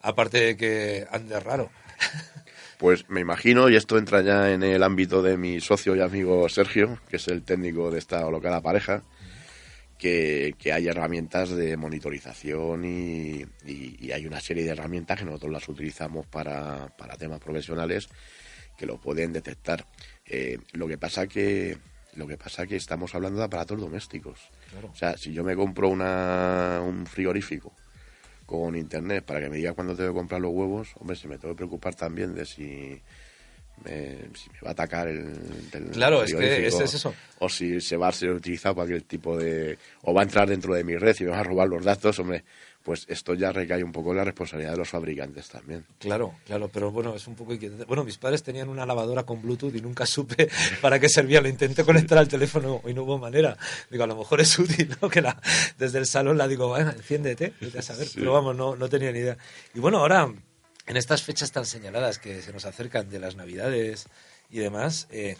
Aparte de que ande raro. Pues me imagino, y esto entra ya en el ámbito de mi socio y amigo Sergio, que es el técnico de esta holocada pareja, que, que hay herramientas de monitorización y, y- y hay una serie de herramientas que nosotros las utilizamos para, para temas profesionales que lo pueden detectar. Eh, lo que pasa que lo que pasa que estamos hablando de aparatos domésticos. O sea, si yo me compro una, un frigorífico con internet para que me diga cuándo tengo que comprar los huevos, hombre, se me tengo que preocupar también de si me, si me va a atacar el del Claro, es que eso. O si se va a ser utilizado para aquel tipo de... O va a entrar dentro de mi red y me va a robar los datos, hombre, pues esto ya recae un poco en la responsabilidad de los fabricantes también. Claro, claro, pero bueno, es un poco inquietante. Bueno, mis padres tenían una lavadora con Bluetooth y nunca supe para qué servía. Lo intenté conectar al teléfono y no hubo manera. Digo, a lo mejor es útil, ¿no? Que la, desde el salón la digo, bueno, enciéndete, vete a saber. Pero vamos, no, no tenía ni idea. Y bueno, ahora, en estas fechas tan señaladas que se nos acercan de las Navidades y demás, eh,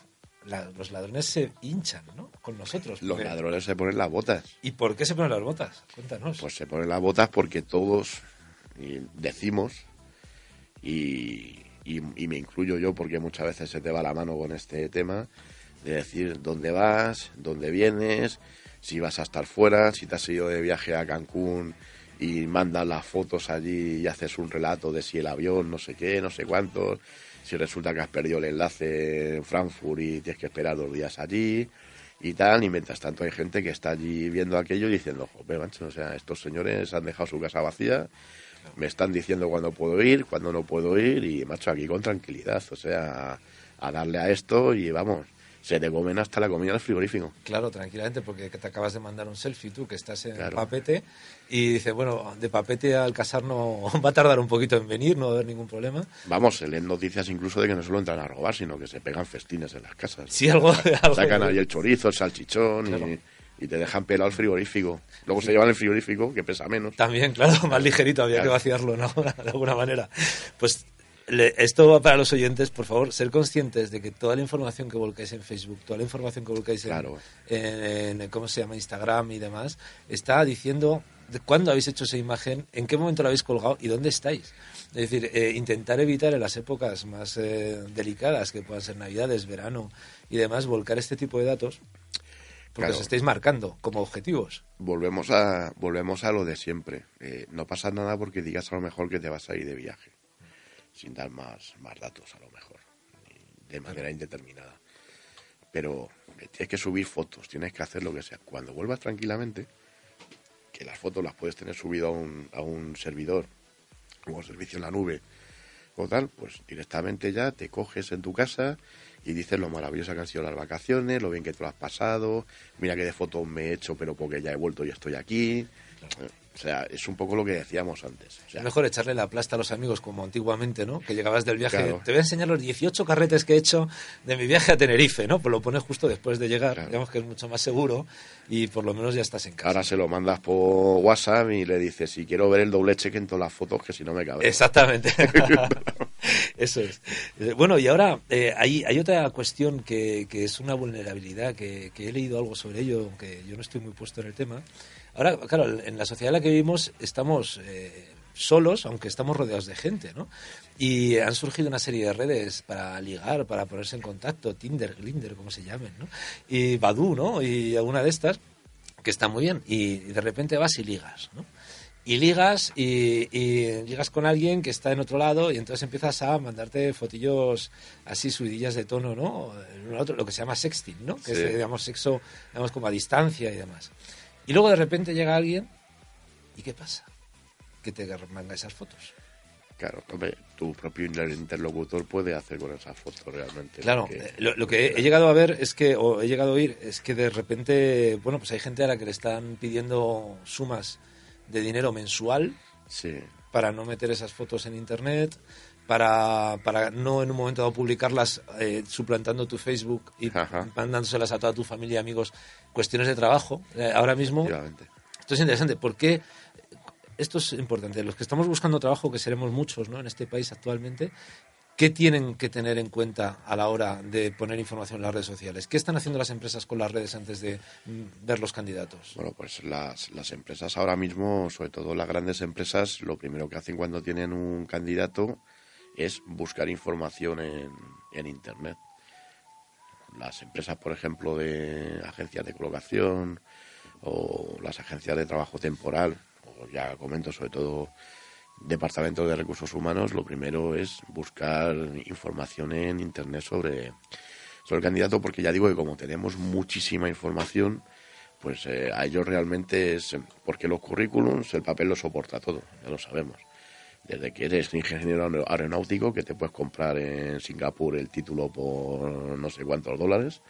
la- los ladrones se hinchan, ¿no? Con nosotros. Los porque- ladrones se ponen las botas. ¿Y por qué se ponen las botas? Cuéntanos. Pues se ponen las botas porque todos decimos, y, y- y me incluyo yo porque muchas veces se te va la mano con este tema, de decir dónde vas, dónde vienes, si vas a estar fuera, si te has ido de viaje a Cancún y mandas las fotos allí y haces un relato de si el avión, no sé qué, no sé cuántos, si resulta que has perdido el enlace en Frankfurt y tienes que esperar dos días allí y tal, y mientras tanto hay gente que está allí viendo aquello y diciendo, joder, o sea, estos señores han dejado su casa vacía Me están diciendo cuándo puedo ir, cuándo no puedo ir y, macho, aquí con tranquilidad. O sea, a darle a esto y vamos, se te comen hasta la comida del frigorífico. Claro, tranquilamente, porque te acabas de mandar un selfie tú, que estás en Claro. papete, y dices, bueno, de papete al casar no va a tardar un poquito en venir, no va a haber ningún problema. Vamos, se leen noticias incluso de que no solo entran a robar, sino que se pegan festines en las casas. Sí, algo- algo- Sacan ahí el chorizo, el salchichón Claro. y, y te dejan pelado el frigorífico. Luego se llevan el frigorífico, que pesa menos. También, claro, más ligerito, había que vaciarlo, ¿no? De alguna manera. Pues le- esto va para los oyentes, por favor, ser conscientes de que toda la información que volcáis en Facebook, toda la información que volcáis en, Claro. en- en- ¿cómo se llama? Instagram y demás, está diciendo de cuándo habéis hecho esa imagen, en qué momento la habéis colgado y dónde estáis. Es decir, eh, intentar evitar en las épocas más eh, delicadas, que puedan ser Navidades, verano y demás, volcar este tipo de datos, porque Claro. os estáis marcando como objetivos. Volvemos a, volvemos a lo de siempre. Eh, no pasa nada porque digas a lo mejor que te vas a ir de viaje, sin dar más, más datos a lo mejor, de manera indeterminada. Pero eh, tienes que subir fotos, tienes que hacer lo que sea. Cuando vuelvas tranquilamente, que las fotos las puedes tener subido a un, a un servidor o un servicio en la nube o tal, pues directamente ya te coges en tu casa y dices lo maravillosa que han sido las vacaciones, lo bien que te lo has pasado, mira que de fotos me he hecho, pero porque ya he vuelto y estoy aquí. Eh, O sea, es un poco lo que decíamos antes. O sea, Es mejor echarle la plasta a los amigos como antiguamente, ¿no? Que llegabas del viaje. Claro. Te voy a enseñar los 18 carretes que he hecho de mi viaje a Tenerife, ¿no? Pues lo pones justo después de llegar, Claro. digamos que es mucho más seguro y por lo menos ya estás en casa. Ahora se lo mandas por WhatsApp y le dices, si quiero ver el doble cheque en todas las fotos, que si no me cabe. Exactamente. Eso es. Eh, Bueno, y ahora eh, hay, hay otra cuestión que, que es una vulnerabilidad, que, que he leído algo sobre ello, aunque yo no estoy muy puesto en el tema. Ahora, claro, en la sociedad en la que vivimos estamos eh, solos, aunque estamos rodeados de gente, ¿no? Y han surgido una serie de redes para ligar, para ponerse en contacto, Tinder, Glinder, como se llamen, ¿no? Y Badu, ¿no? Y alguna de estas, que está muy bien. Y de repente vas y ligas, ¿no? y ligas y, y ligas con alguien que está en otro lado y entonces empiezas a mandarte fotillos así subidillas de tono, ¿no? Lo que se llama sexting, ¿no? Que Sí. es, digamos, sexo, digamos, como a distancia y demás. Y luego de repente llega alguien y ¿qué pasa? Que te manga esas fotos. Claro, hombre, tu propio interlocutor puede hacer con esas fotos realmente. Claro, porque- eh, lo, lo que he llegado a ver es que, o he llegado a oír, es que de repente, bueno, pues hay gente a la que le están pidiendo sumas de dinero mensual Sí, para no meter esas fotos en internet, para, para no en un momento dado publicarlas eh, suplantando tu Facebook y Ajá. mandándoselas a toda tu familia y amigos, cuestiones de trabajo. Eh, ahora mismo, esto es interesante, porque esto es importante. Los que estamos buscando trabajo, que seremos muchos ¿no? en este país actualmente, ¿qué tienen que tener en cuenta a la hora de poner información en las redes sociales? ¿Qué están haciendo las empresas con las redes antes de mm, ver los candidatos? Bueno, pues las, las empresas ahora mismo, sobre todo las grandes empresas, lo primero que hacen cuando tienen un candidato es buscar información en, en Internet. Las empresas, por ejemplo, de agencias de colocación o las agencias de trabajo temporal, o ya comento sobre todo departamentos de recursos humanos, lo primero es buscar información en Internet sobre, sobre el candidato, porque ya digo que como tenemos muchísima información, pues eh, a ellos realmente es porque los currículums, el papel lo soporta todo, ya lo sabemos. Desde que eres ingeniero aer- aeronáutico, que te puedes comprar en Singapur el título por no sé cuántos dólares,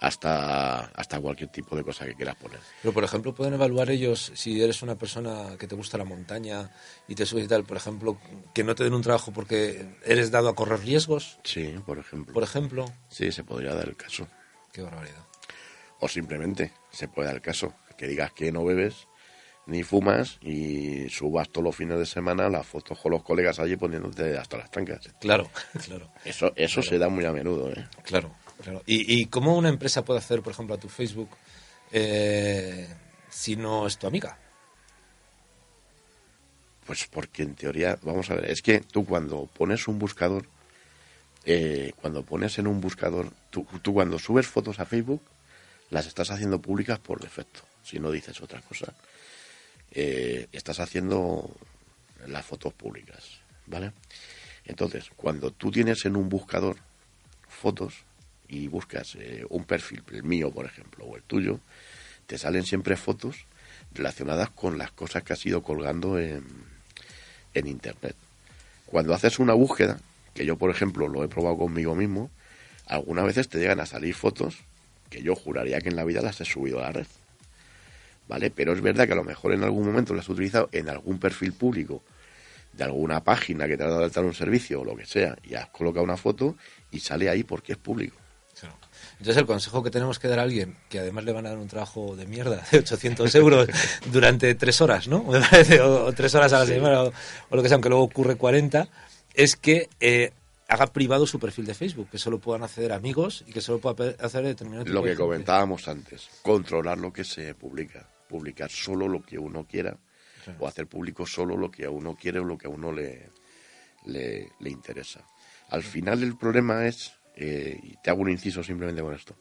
hasta, hasta cualquier tipo de cosa que quieras poner. Pero, por ejemplo, pueden evaluar ellos si eres una persona que te gusta la montaña y te subes y tal, por ejemplo, que no te den un trabajo porque eres dado a correr riesgos, Sí, por ejemplo. por ejemplo. Sí, se podría dar el caso. Qué barbaridad. O simplemente se puede dar el caso que digas que no bebes ni fumas y subas todos los fines de semana las fotos con los colegas allí poniéndote hasta las trancas. Claro, claro, Eso, eso se da muy a menudo, ¿eh? claro. claro. ¿Y, ¿Y cómo una empresa puede hacer, por ejemplo, a tu Facebook eh, si no es tu amiga? Pues porque en teoría, vamos a ver, es que tú cuando pones un buscador, eh, cuando pones en un buscador, tú, tú cuando subes fotos a Facebook, las estás haciendo públicas por defecto, si no dices otra cosa. Eh, estás haciendo las fotos públicas, ¿vale? Entonces, cuando tú tienes en un buscador fotos y buscas eh, un perfil, el mío, por ejemplo, o el tuyo, te salen siempre fotos relacionadas con las cosas que has ido colgando en, en Internet. Cuando haces una búsqueda, que yo por ejemplo lo he probado conmigo mismo, algunas veces te llegan a salir fotos que yo juraría que en la vida las he subido a la red. ¿Vale? Pero es verdad que a lo mejor en algún momento las has utilizado en algún perfil público de alguna página que te ha dado un servicio o lo que sea y has colocado una foto y sale ahí porque es público. Entonces el consejo que tenemos que dar a alguien, que además le van a dar un trabajo de mierda de 800 euros durante tres horas, ¿no? Me parece, o, o tres horas a la Sí. semana, o, o lo que sea, aunque luego ocurre 40, es que eh, haga privado su perfil de Facebook, que solo puedan acceder amigos y que solo pueda hacer determinado tipo Lo que comentábamos antes, controlar lo que se publica, publicar solo lo que uno quiera o hacer público solo lo que a uno quiere o lo que a uno le, le, le interesa. Al final el problema es, eh, y te hago un inciso simplemente con esto,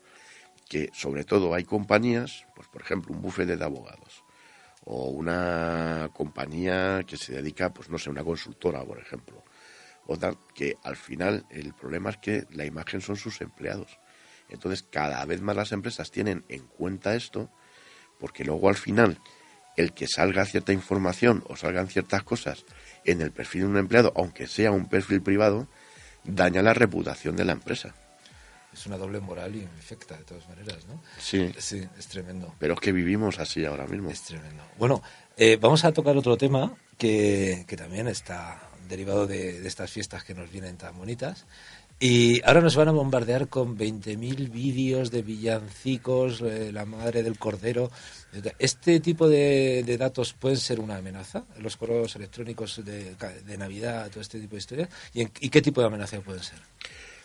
que sobre todo hay compañías, pues por ejemplo un bufete de abogados o una compañía que se dedica, pues no sé, una consultora, por ejemplo, o tal, que al final el problema es que la imagen son sus empleados. Entonces cada vez más las empresas tienen en cuenta esto, porque luego al final el que salga cierta información o salgan ciertas cosas en el perfil de un empleado, aunque sea un perfil privado, daña la reputación de la empresa. Es una doble moral y infecta de todas maneras, ¿no? Sí, Sí, es tremendo. pero es que vivimos así ahora mismo. Es tremendo. Bueno, eh, vamos a tocar otro tema que, que también está derivado de, de estas fiestas que nos vienen tan bonitas. Y ahora nos van a bombardear con 20.000 vídeos de villancicos, eh, la madre del cordero. ¿Este tipo de, datos pueden ser una amenaza? Los correos electrónicos de, de Navidad, todo este tipo de historias. ¿Y, en- y qué tipo de amenaza pueden ser?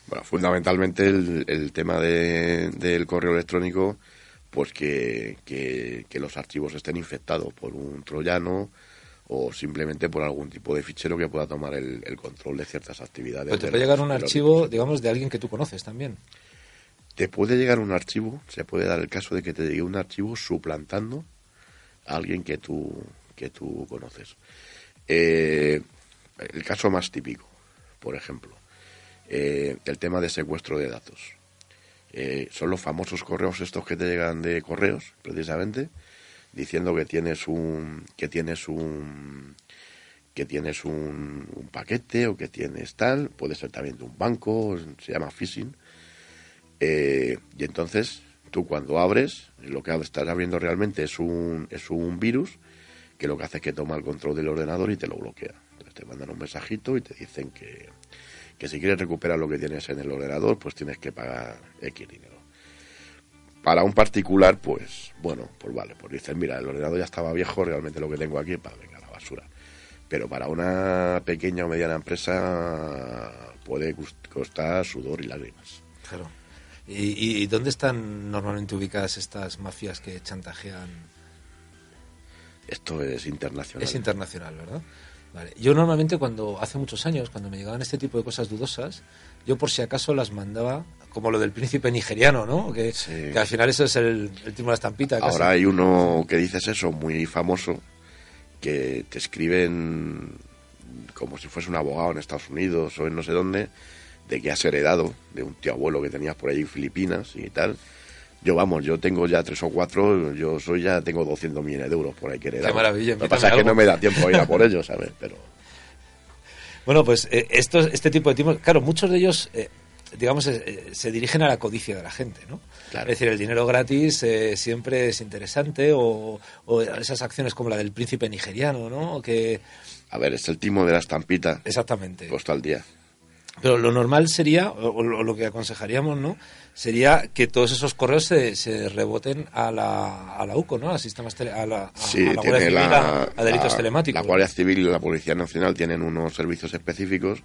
Bueno, fundamentalmente el, el tema de- del correo electrónico, pues que, que- que los archivos estén infectados por un troyano o simplemente por algún tipo de fichero que pueda tomar el, el control de ciertas actividades. Pues te de puede llegar un archivo, digamos, de alguien que tú conoces también. Te puede llegar un archivo, se puede dar el caso de que te llegue un archivo suplantando a alguien que tú, que tú conoces. Eh, el caso más típico, por ejemplo, eh, el tema de secuestro de datos. Eh, son los famosos correos estos que te llegan de correos, precisamente, diciendo que tienes un que tienes un que tienes un, un paquete o que tienes tal, puede ser también de un banco, se llama phishing. Eh, y entonces tú cuando abres, lo que estás abriendo realmente es un, es un virus que lo que hace es que toma el control del ordenador y te lo bloquea. Entonces te mandan un mensajito y te dicen que, que si quieres recuperar lo que tienes en el ordenador, pues tienes que pagar X dinero. Para un particular, pues, bueno, pues vale, pues dicen, mira, el ordenador ya estaba viejo, realmente lo que tengo aquí, para venga, la basura. Pero para una pequeña o mediana empresa puede costar sudor y lágrimas. Claro. ¿Y, y dónde están normalmente ubicadas estas mafias que chantajean? Esto es internacional. Es internacional, ¿verdad? Vale. Yo normalmente cuando, hace muchos años, cuando me llegaban este tipo de cosas dudosas, yo por si acaso las mandaba, como lo del príncipe nigeriano, ¿no? Que, Sí. que al final eso es el, el timo de la estampita. casi. Ahora hay uno que dices eso, muy famoso, que te escriben como si fuese un abogado en Estados Unidos o en no sé dónde, de que has heredado de un tío abuelo que tenías por ahí en Filipinas y tal. Yo, vamos, yo tengo ya tres o cuatro, yo soy ya, tengo 200 millones de euros por ahí que he heredado. maravilla, Lo que pasa es que no me da tiempo a ir a por ellos, ¿sabes? Pero Bueno, pues eh, estos, este tipo de timos, claro, muchos de ellos, eh, digamos, eh, eh, se dirigen a la codicia de la gente, ¿no? Claro. Es decir, el dinero gratis eh, siempre es interesante o, o esas acciones como la del príncipe nigeriano, ¿no? Que, a ver, es el timo de la estampita exactamente. puesto al día. Pero lo normal sería, o, lo que aconsejaríamos, ¿no? Sería que todos esos correos se, se reboten a la, a la UCO, ¿no? A sistemas tele- a la, a, Sí, a la Guardia Civil, a, delitos telemáticos. La Guardia Civil y la Policía Nacional tienen unos servicios específicos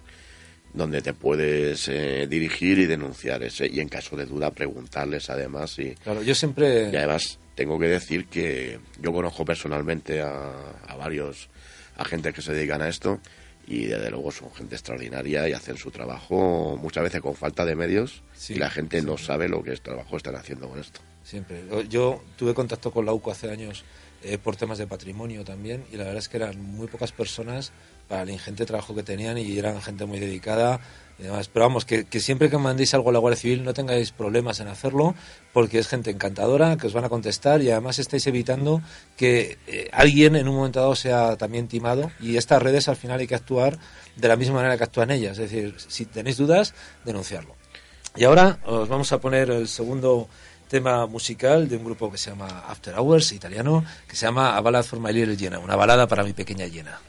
donde te puedes eh, dirigir y denunciar ese y en caso de duda preguntarles además y, Claro, yo siempre... y además tengo que decir que yo conozco personalmente a, a varios agentes que se dedican a esto y desde luego son gente extraordinaria y hacen su trabajo muchas veces con falta de medios Sí, y la gente no sabe lo que es trabajo están haciendo con esto. Siempre. Yo tuve contacto con la UCO hace años eh, por temas de patrimonio también y la verdad es que eran muy pocas personas para el ingente trabajo que tenían y eran gente muy dedicada y. Pero vamos, que, siempre que mandéis algo a la Guardia Civil no tengáis problemas en hacerlo, porque es gente encantadora, que os van a contestar y además estáis evitando que eh, alguien en un momento dado sea también timado y estas redes al final hay que actuar de la misma manera que actúan ellas. Es decir, si tenéis dudas, denunciarlo. Y ahora os vamos a poner el segundo tema musical de un grupo que se llama After Hours, italiano, que se llama A Ballad for My Little Jenna, una balada para mi pequeña llena.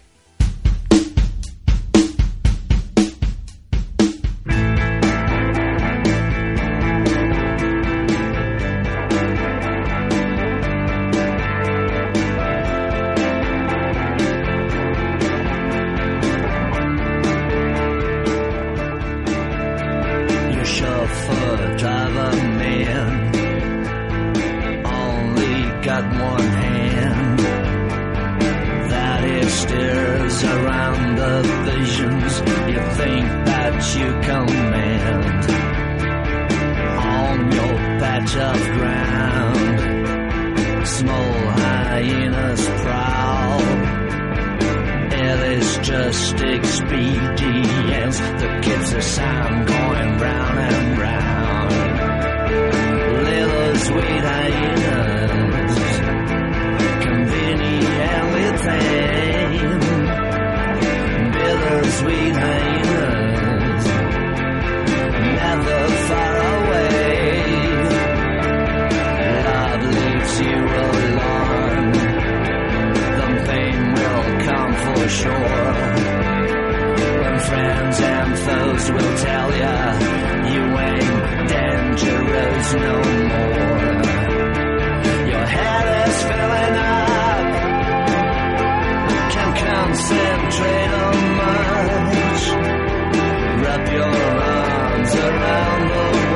Wrap your arms around the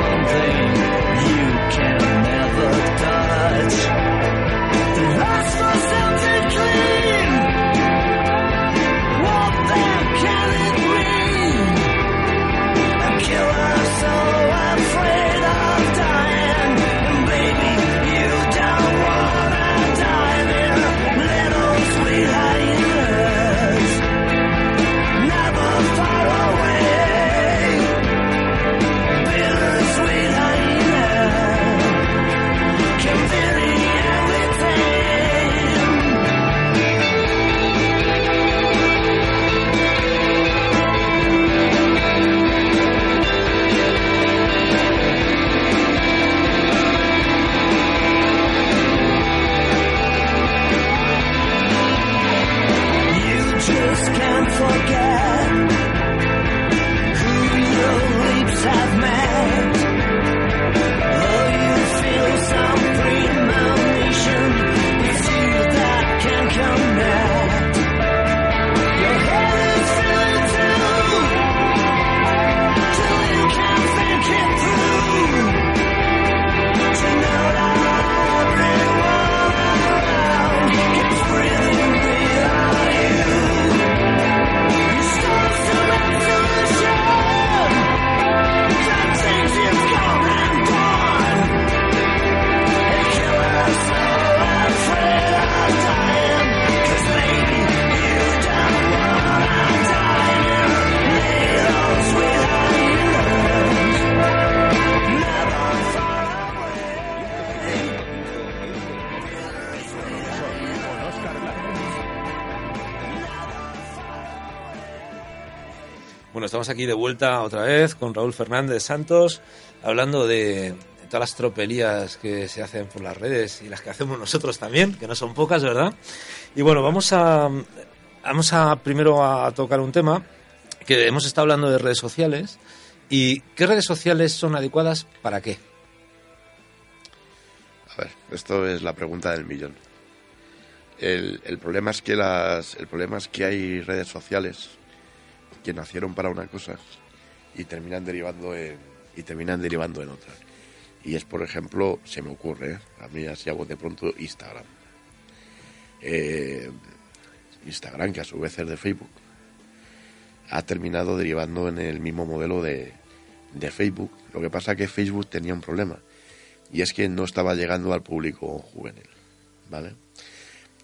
aquí de vuelta otra vez con Raúl Fernández Santos, hablando de, de todas las tropelías que se hacen por las redes y las que hacemos nosotros también, que no son pocas, ¿verdad? Y bueno, vamos a, vamos a primero a tocar un tema que hemos estado hablando de redes sociales y qué redes sociales son adecuadas para qué. A ver, esto es la pregunta del millón. El, el problema es que las, el problema es que hay redes sociales que nacieron para una cosa y terminan derivando en y terminan derivando en otra. Y es, por ejemplo, se me ocurre, a mí así hago de pronto Instagram. Eh, Instagram, que a su vez es de Facebook, ha terminado derivando en el mismo modelo de, de Facebook. Lo que pasa que Facebook tenía un problema y es que no estaba llegando al público juvenil, ¿vale?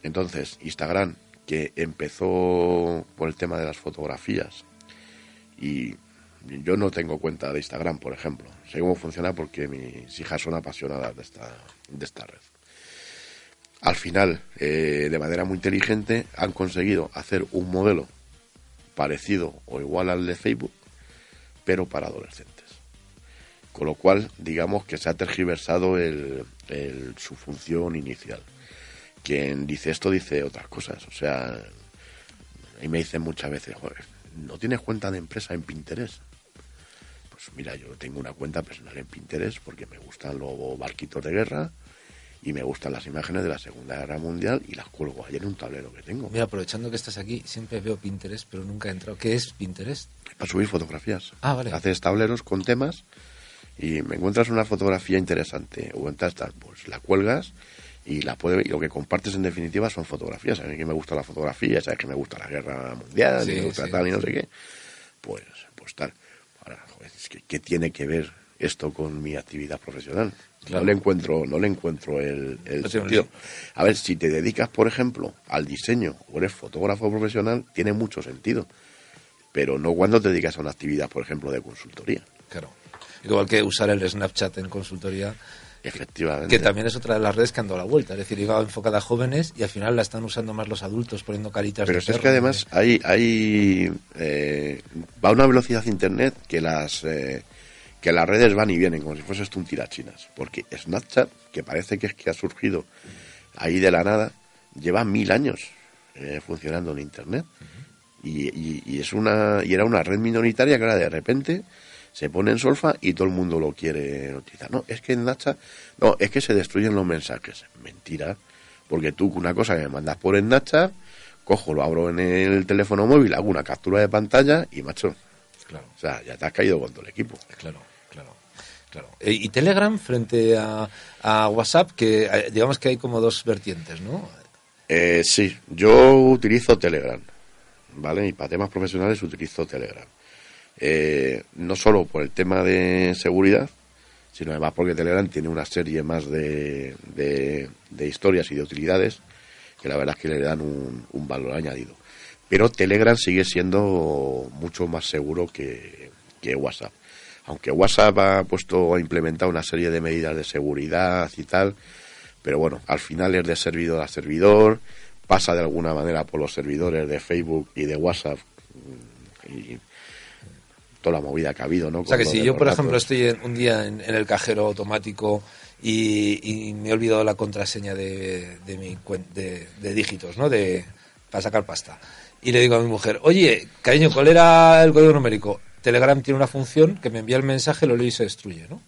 Entonces, Instagram, que empezó por el tema de las fotografías y yo no tengo cuenta de Instagram, por ejemplo. Sé cómo funciona porque mis hijas son apasionadas de esta, de esta red. Al final, eh, de manera muy inteligente, han conseguido hacer un modelo parecido o igual al de Facebook, pero para adolescentes. Con lo cual, digamos que se ha tergiversado el- su función inicial. Quien dice esto dice otras cosas. O sea, y me dicen muchas veces, joder, ¿no tienes cuenta de empresa en Pinterest? Pues mira, yo tengo una cuenta personal en Pinterest porque me gustan los barquitos de guerra y me gustan las imágenes de la Segunda Guerra Mundial y las cuelgo ahí en un tablero que tengo. Mira, aprovechando que estás aquí, siempre veo Pinterest, pero nunca he entrado. ¿Qué es Pinterest? Para subir fotografías. Ah, vale. Haces tableros con temas y me encuentras una fotografía interesante o tal, pues la cuelgas y la puede, y lo que compartes en definitiva son fotografías. Mí que me gusta la fotografía, sabes que me gusta la guerra mundial, Sí, y me gusta sí, tal y no sí. sé qué. Pues, pues tal. Ahora, joder, es que, ¿qué tiene que ver esto con mi actividad profesional? Claro. No le encuentro, no le encuentro el, el No tiene sentido. A ver, si te dedicas, por ejemplo, al diseño o eres fotógrafo profesional, tiene mucho sentido. Pero no cuando te dedicas a una actividad, por ejemplo, de consultoría. Claro. Igual que usar el Snapchat en consultoría, Efectivamente. que también es otra de las redes que han dado la vuelta. Es decir, iba enfocada a jóvenes y al final la están usando más los adultos poniendo caritas Pero de es que además de- hay, hay eh, va a una velocidad internet que las eh, que las redes van y vienen como si fuese esto un tirachinas. Porque Snapchat, que parece que es que ha surgido ahí de la nada, lleva mil años eh, funcionando en internet. Y, y- y es una y era una red minoritaria que ahora de repente se pone en solfa y todo el mundo lo quiere utilizar. No, es que en Snapchat, no, es que se destruyen los mensajes. Mentira. Porque tú una cosa que me mandas por Snapchat, cojo, lo abro en el teléfono móvil, hago una captura de pantalla y macho, Claro, o sea, ya te has caído con todo el equipo. claro, claro. claro. Eh, Y Telegram frente a, a WhatsApp, que eh, digamos que hay como dos vertientes, ¿no? Eh, sí, yo utilizo Telegram, ¿vale? Y para temas profesionales utilizo Telegram. Eh, no solo por el tema de seguridad, sino además porque Telegram tiene una serie más de, de, historias y de utilidades que la verdad es que le dan un, un valor añadido. Pero Telegram sigue siendo mucho más seguro que, que WhatsApp. Aunque WhatsApp ha puesto, ha implementado una serie de medidas de seguridad y tal, pero bueno, al final es de servidor a servidor, pasa de alguna manera por los servidores de Facebook y de WhatsApp mm, y toda la movida que ha habido, ¿no? O sea que si yo, por datos. ejemplo, estoy en- un día en, en el cajero automático y, y me he olvidado la contraseña de, de mi de, de dígitos, ¿no? De, para sacar pasta. Y le digo a mi mujer, oye, cariño, ¿cuál era el código numérico? Telegram tiene una función que me envía el mensaje, lo leo y se destruye, ¿no?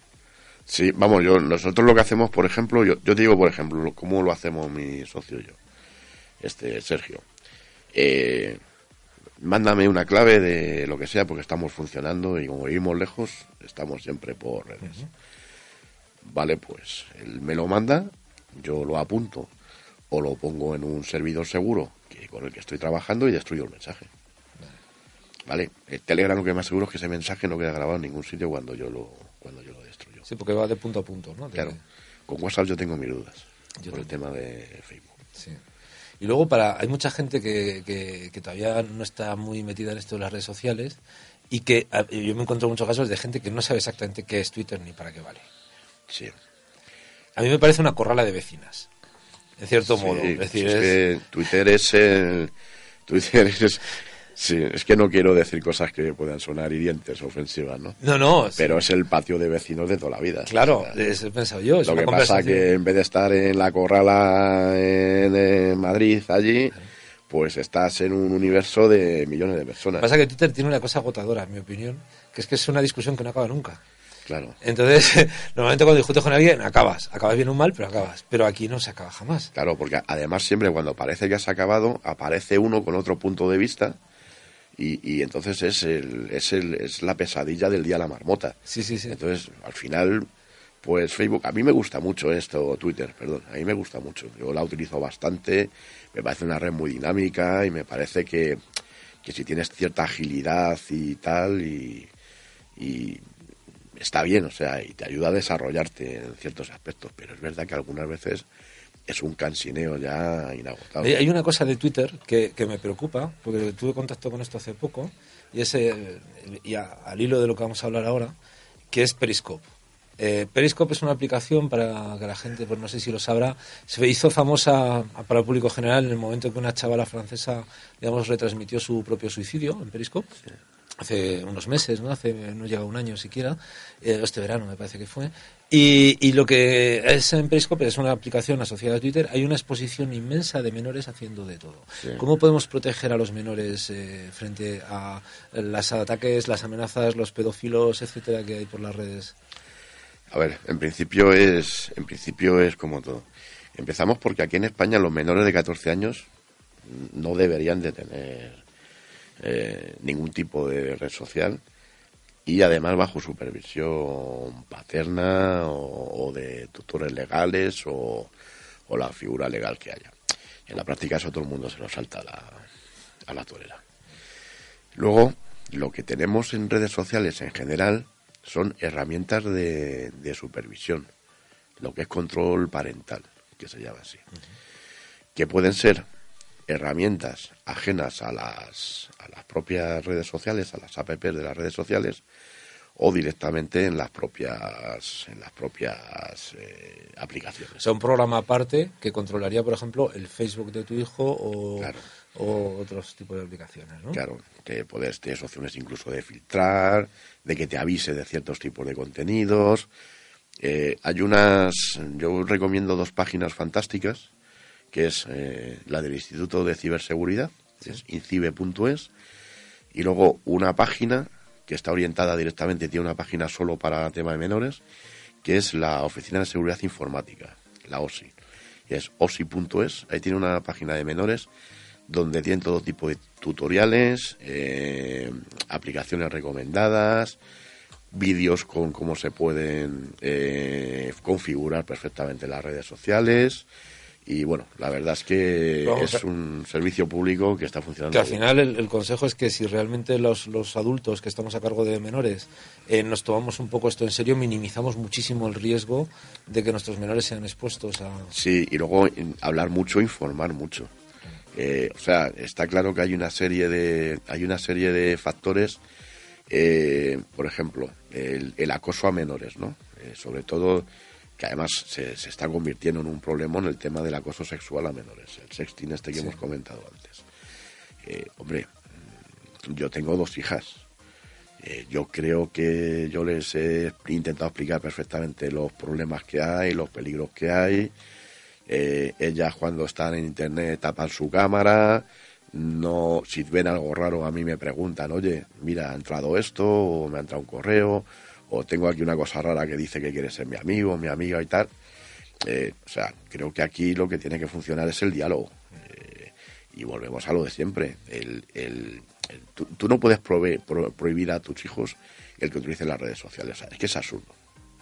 Sí, vamos, yo, nosotros lo que hacemos, por ejemplo, yo, yo te digo, por ejemplo, lo- cómo lo hacemos mi socio y yo, este Sergio. Eh, mándame una clave de lo que sea, porque estamos funcionando y como vivimos lejos, estamos siempre por redes. Vale, pues él me lo manda, yo lo apunto o lo pongo en un servidor seguro que con el que estoy trabajando y destruyo el mensaje. Vale, el Telegram lo que más seguro es que ese mensaje no queda grabado en ningún sitio cuando yo lo cuando yo lo destruyo. Sí, porque va de punto a punto, ¿no? Claro, con WhatsApp yo tengo mis dudas Yo por el tema de Facebook. Sí. Y luego para hay mucha gente que, que, que todavía no está muy metida en esto de las redes sociales y que yo me encuentro muchos casos de gente que no sabe exactamente qué es Twitter ni para qué vale. Sí. A mí me parece una corrala de vecinas, en cierto Sí, modo. Es decir, es es- que Twitter es el Twitter es sí, es que no quiero decir cosas que puedan sonar hirientes o ofensivas, ¿no? no, no, sí, Pero es el patio de vecinos de toda la vida. claro, O sea, es- he pensado yo. Es lo que pasa que en vez de estar en la corrala en, Madrid allí, pues estás en un universo de millones de personas. pasa que Twitter tiene una cosa agotadora, en mi opinión, que es que es una discusión que no acaba nunca. Claro. Entonces, normalmente cuando discutes con alguien, acabas. Acabas bien o mal, pero acabas. Pero aquí no se acaba jamás. Claro, porque además siempre cuando parece que has acabado, aparece uno con otro punto de vista y, y entonces es, el, es, el, es la pesadilla del día de la marmota. Sí, sí, sí. Entonces, al final, pues Facebook, a mí me gusta mucho esto, Twitter, perdón, a mí me gusta mucho. Yo la utilizo bastante, me parece una red muy dinámica y me parece que, que si tienes cierta agilidad y tal, y, y está bien, o sea, y te ayuda a desarrollarte en ciertos aspectos, pero es verdad que algunas veces es un cansineo ya inagotable. hay una cosa de Twitter que, que me preocupa, porque tuve contacto con esto hace poco, y es eh, y a- al hilo de lo que vamos a hablar ahora, que es Periscope. Eh, Periscope es una aplicación para que la gente, pues no sé si lo sabrá, se hizo famosa para el público general en el momento que una chavala francesa, digamos, retransmitió su propio suicidio en Periscope. Hace unos meses, ¿no? Hace, no llega un año siquiera, eh, este verano me parece que fue. Y, y lo que es en Periscope es una aplicación asociada a Twitter, hay una exposición inmensa de menores haciendo de todo. ¿Cómo podemos proteger a los menores eh, frente a los ataques, las amenazas, los pedófilos, etcétera, que hay por las redes? A ver, en principio es, en principio es como todo. Empezamos porque aquí en España los menores de 14 años no deberían de tener eh, ningún tipo de red social y además bajo supervisión paterna o, o de tutores legales o, o la figura legal que haya. En la práctica eso todo el mundo se lo salta a la, a la torera. Luego, lo que tenemos en redes sociales en general son herramientas de, de supervisión, lo que es control parental, que se llama así, que pueden ser herramientas ajenas a las, a las propias redes sociales, a las apps de las redes sociales, o directamente en las propias, en las propias eh, O aplicaciones. sea, un programa aparte que controlaría, por ejemplo, el Facebook de tu hijo o, Claro. o otros tipos de aplicaciones, ¿no? Claro, que puedes, tienes opciones incluso de filtrar, de que te avise de ciertos tipos de contenidos. Eh, hay unas, yo recomiendo dos páginas fantásticas, que es eh, la del Instituto de Ciberseguridad, es incibe.es, y luego una página que está orientada directamente, tiene una página solo para tema de menores, que es la Oficina de Seguridad Informática, la OSI. Es osi.es, ahí tiene una página de menores donde tienen todo tipo de tutoriales, eh, aplicaciones recomendadas, vídeos con cómo se pueden eh, configurar perfectamente las redes sociales. Y bueno, la verdad es que Vamos es a- un servicio público que está funcionando. Que al final el, el consejo es que si realmente los, los adultos que estamos a cargo de menores eh, nos tomamos un poco esto en serio, minimizamos muchísimo el riesgo de que nuestros menores sean expuestos a... Sí, y luego hablar mucho, informar mucho. Eh, o sea, está claro que hay una serie de hay una serie de factores, eh, por ejemplo, el, el acoso a menores, ¿no? Sobre todo que además se, se está convirtiendo en un problema en el tema del acoso sexual a menores, el sexting este que hemos comentado antes. Eh, hombre, mm, yo tengo dos hijas. Eh, yo creo que yo les he intentado explicar perfectamente los problemas que hay, los peligros que hay. Eh, ellas cuando están en internet tapan su cámara. No, si ven algo raro a mí me preguntan, oye, mira, ha entrado esto, o me ha entrado un correo, o tengo aquí una cosa rara que dice que quiere ser mi amigo, mi amiga y tal. Eh, o sea, creo que aquí lo que tiene que funcionar es el diálogo. Eh, y volvemos a lo de siempre. El, el- el- tú, tú no puedes prove- pro- prohibir a tus hijos el que utilicen las redes sociales. O sea, es que es absurdo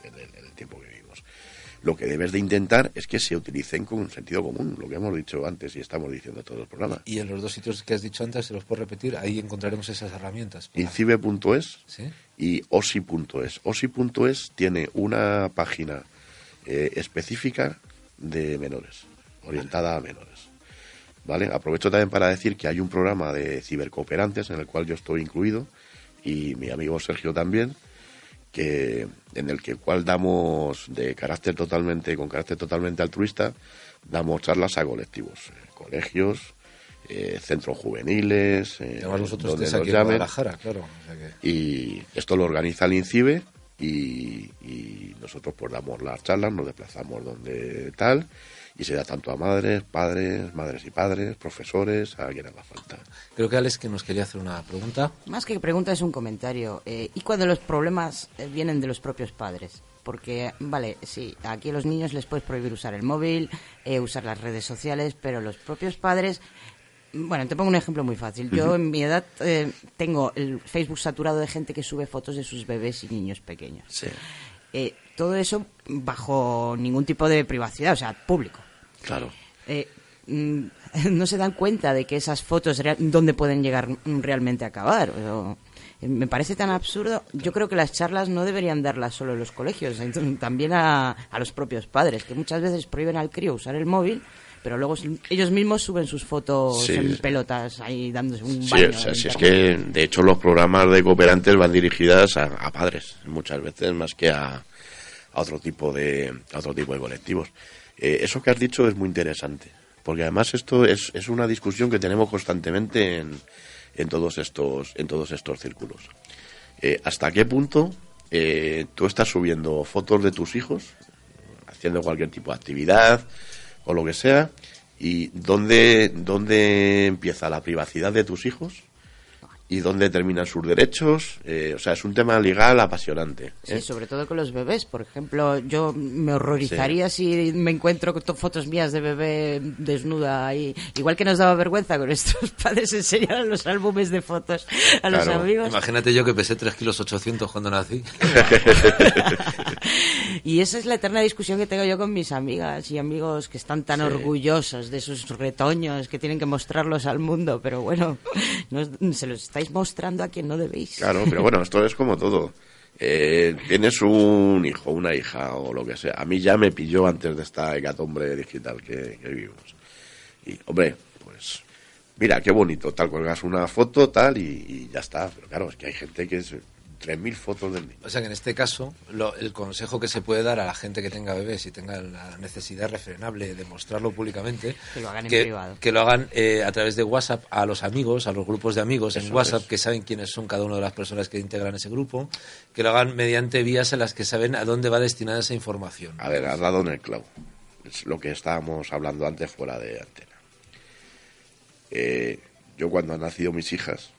en el, en el tiempo que vivimos. Lo que debes de intentar es que se utilicen con sentido común, lo que hemos dicho antes y estamos diciendo todo el programa. Y en los dos sitios que has dicho antes, se los puedo repetir, ahí encontraremos esas herramientas. Incibe.es ¿Sí? Y osi.es. Osi.es tiene una página eh, específica de menores, orientada a menores. ¿Vale? Aprovecho también para decir que hay un programa de cibercooperantes en el cual yo estoy incluido y mi amigo Sergio también, que en el que cual damos de carácter totalmente con carácter totalmente altruista damos charlas a colectivos, eh, colegios, eh, centros juveniles, eh, Además donde nos aquí en llamen. Guadalajara, claro. o sea que- Y esto lo organiza el INCIBE y, y nosotros pues damos las charlas, nos desplazamos donde tal y se da tanto a madres, padres, madres y padres, profesores, a quien haga falta. Creo que Alex que nos quería hacer una pregunta. Más que pregunta es un comentario. Eh, ¿Y cuando los problemas eh, vienen de los propios padres? Porque, vale, sí, aquí a los niños les puedes prohibir usar el móvil, eh, usar las redes sociales, pero los propios padres... Bueno, te pongo un ejemplo muy fácil. Yo en mi edad eh, tengo el Facebook saturado de gente que sube fotos de sus bebés y niños pequeños. Eh, todo eso bajo ningún tipo de privacidad, o sea, público. Claro. Eh, mm, no se dan cuenta de que esas fotos, dónde pueden llegar mm, realmente a acabar. O- Eh, Me parece tan absurdo. Yo creo que las charlas no deberían darlas solo en los colegios, también a, a los propios padres, que muchas veces prohíben al crío usar el móvil, pero luego ellos mismos suben sus fotos Sí. en pelotas ahí dándose un Sí, baño. o sea, si es que de hecho los programas de cooperantes van dirigidas a, a padres muchas veces más que a, a otro tipo de a otro tipo de colectivos. Eh, eso que has dicho es muy interesante, porque además esto es, es una discusión que tenemos constantemente en, en todos estos en todos estos círculos. Eh, ¿Hasta qué punto eh, tú estás subiendo fotos de tus hijos haciendo cualquier tipo de actividad o lo que sea y dónde dónde empieza la privacidad de tus hijos y dónde terminan sus derechos Eh, o sea es un tema legal apasionante Sí, ¿eh? sobre todo con los bebés. Por ejemplo, yo me horrorizaría si me encuentro con to- fotos mías de bebé desnuda ahí. Igual que nos daba vergüenza con estos padres enseñar los álbumes de fotos a los Claro. amigos. Imagínate yo que pesé 3 kilos 800 cuando nací. Y esa es la eterna discusión que tengo yo con mis amigas y amigos que están tan Sí. orgullosos de sus retoños, que tienen que mostrarlos al mundo. Pero bueno, no- se los estáis mostrando a quien no debéis. claro pero bueno esto es como todo. Eh, tienes un hijo una hija o lo que sea. A mí ya me pilló antes de esta hecatombe digital que, vivimos. Y hombre pues mira qué bonito tal cuelgas una foto tal y, y ya está. Pero claro es que hay gente que es 3.000 fotos del niño O sea que en este caso, lo- el consejo que se puede dar a la gente que tenga bebés y tenga la necesidad refrenable de mostrarlo públicamente, Que lo hagan en privado. que lo hagan eh, a través de WhatsApp a los amigos, a los grupos de amigos en WhatsApp es. que saben quiénes son cada una de las personas que integran ese grupo, que lo hagan mediante vías en las que saben a dónde va destinada esa información. A ver, has dado en el clavo. Es lo que estábamos hablando antes fuera de antena. Eh, yo cuando han nacido mis hijas,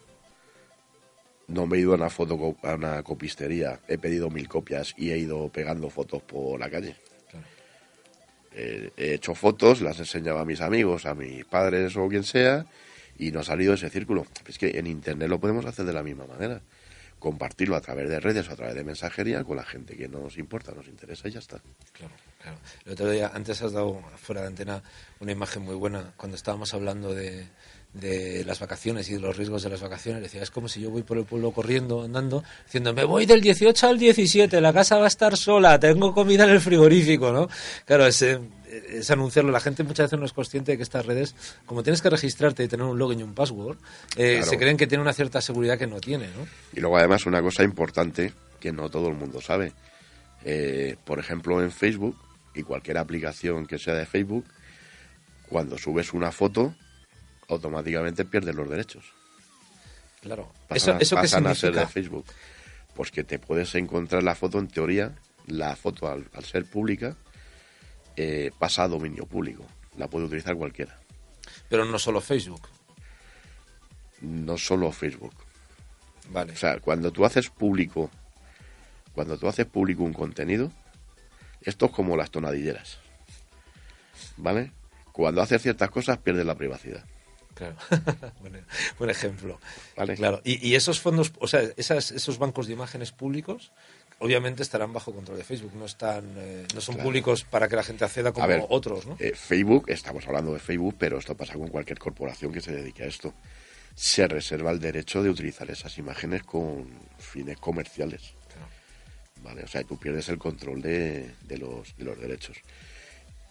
no me he ido a una, foto, a una copistería, he pedido mil copias y he ido pegando fotos por la calle. Claro. Eh, he hecho fotos, las he enseñado a mis amigos, a mis padres o quien sea, y no ha salido de ese círculo. Es que en Internet lo podemos hacer de la misma manera. Compartirlo a través de redes o a través de mensajería con la gente que nos importa, nos interesa y ya está. Claro, claro. El otro día, antes has dado fuera de antena una imagen muy buena cuando estábamos hablando de, de las vacaciones y de los riesgos de las vacaciones. Decía, es como si yo voy por el pueblo corriendo, andando, diciendo, me voy del 18 al 17, la casa va a estar sola, tengo comida en el frigorífico, ¿no? Claro, es, eh, es anunciarlo. La gente muchas veces no es consciente de que estas redes, como tienes que registrarte y tener un login y un password, eh, Claro. se creen que tiene una cierta seguridad que no tiene, ¿no? Y luego además una cosa importante que no todo el mundo sabe. Eh, por ejemplo en Facebook y cualquier aplicación que sea de Facebook, cuando subes una foto, automáticamente pierdes los derechos. Claro. Pasan, ¿Eso, eso pasan a ser de Facebook. Pues que te puedes encontrar la foto en teoría, la foto al, al ser pública, eh, pasa a dominio público. La puede utilizar cualquiera. Pero no solo Facebook. No solo Facebook. Vale. O sea, cuando tú haces público, cuando tú haces público un contenido, esto es como las tonadilleras. ¿Vale? Cuando haces ciertas cosas pierdes la privacidad. Claro, buen, ejemplo. Vale. Claro, y, y esos fondos, o sea, esas, esos bancos de imágenes públicos, obviamente estarán bajo control de Facebook, no están, eh, no son Claro. públicos para que la gente acceda como ver, otros, ¿no? eh, Facebook, estamos hablando de Facebook, pero esto pasa con cualquier corporación que se dedique a esto. Se reserva el derecho de utilizar esas imágenes con fines comerciales. Claro. ¿Vale? O sea, tú pierdes el control de, de los, de los derechos.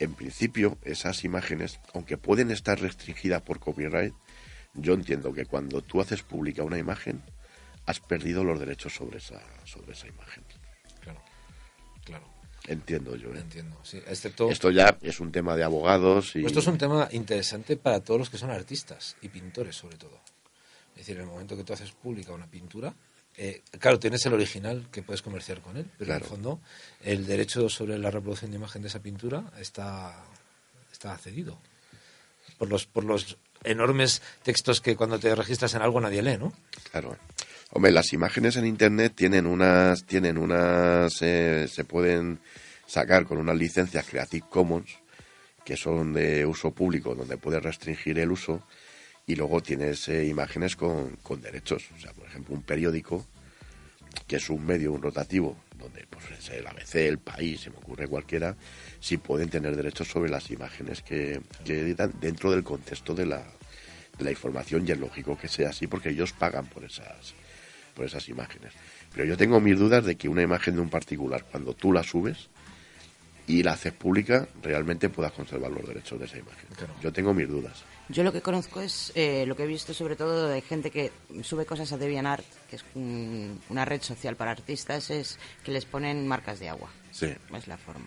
En principio, esas imágenes, aunque pueden estar restringidas por copyright, yo entiendo que cuando tú haces pública una imagen, has perdido los derechos sobre esa, sobre esa imagen. Claro, claro, Entiendo yo. ¿eh? entiendo. Sí, excepto, Esto ya es un tema de abogados y... esto es un tema interesante para todos los que son artistas y pintores, sobre todo. Es decir, en el momento que tú haces pública una pintura, eh, claro, tienes el original que puedes comerciar con él, pero Claro. en el fondo el derecho sobre la reproducción de imagen de esa pintura está, está cedido por los, por los enormes textos que cuando te registras en algo nadie lee, ¿no? Claro. Hombre, las imágenes en internet tienen unas, tienen unas, eh, se pueden sacar con unas licencias Creative Commons que son de uso público, donde puedes restringir el uso y luego tienes eh, imágenes con, con derechos. O sea, por ejemplo, un periódico que es un medio, un rotativo, donde pues es el ABC, el país, se me ocurre cualquiera, sí pueden tener derechos sobre las imágenes que, que editan dentro del contexto de la, de la información y es lógico que sea así porque ellos pagan por esas por esas imágenes. Pero yo tengo mis dudas de que una imagen de un particular, cuando tú la subes y la haces pública, realmente puedas conservar los derechos de esa imagen. Claro. Yo tengo mis dudas. Yo lo que conozco es eh, lo que he visto sobre todo de gente que sube cosas a DeviantArt, que es un- una red social para artistas, es que les ponen marcas de agua. Sí, Es la forma.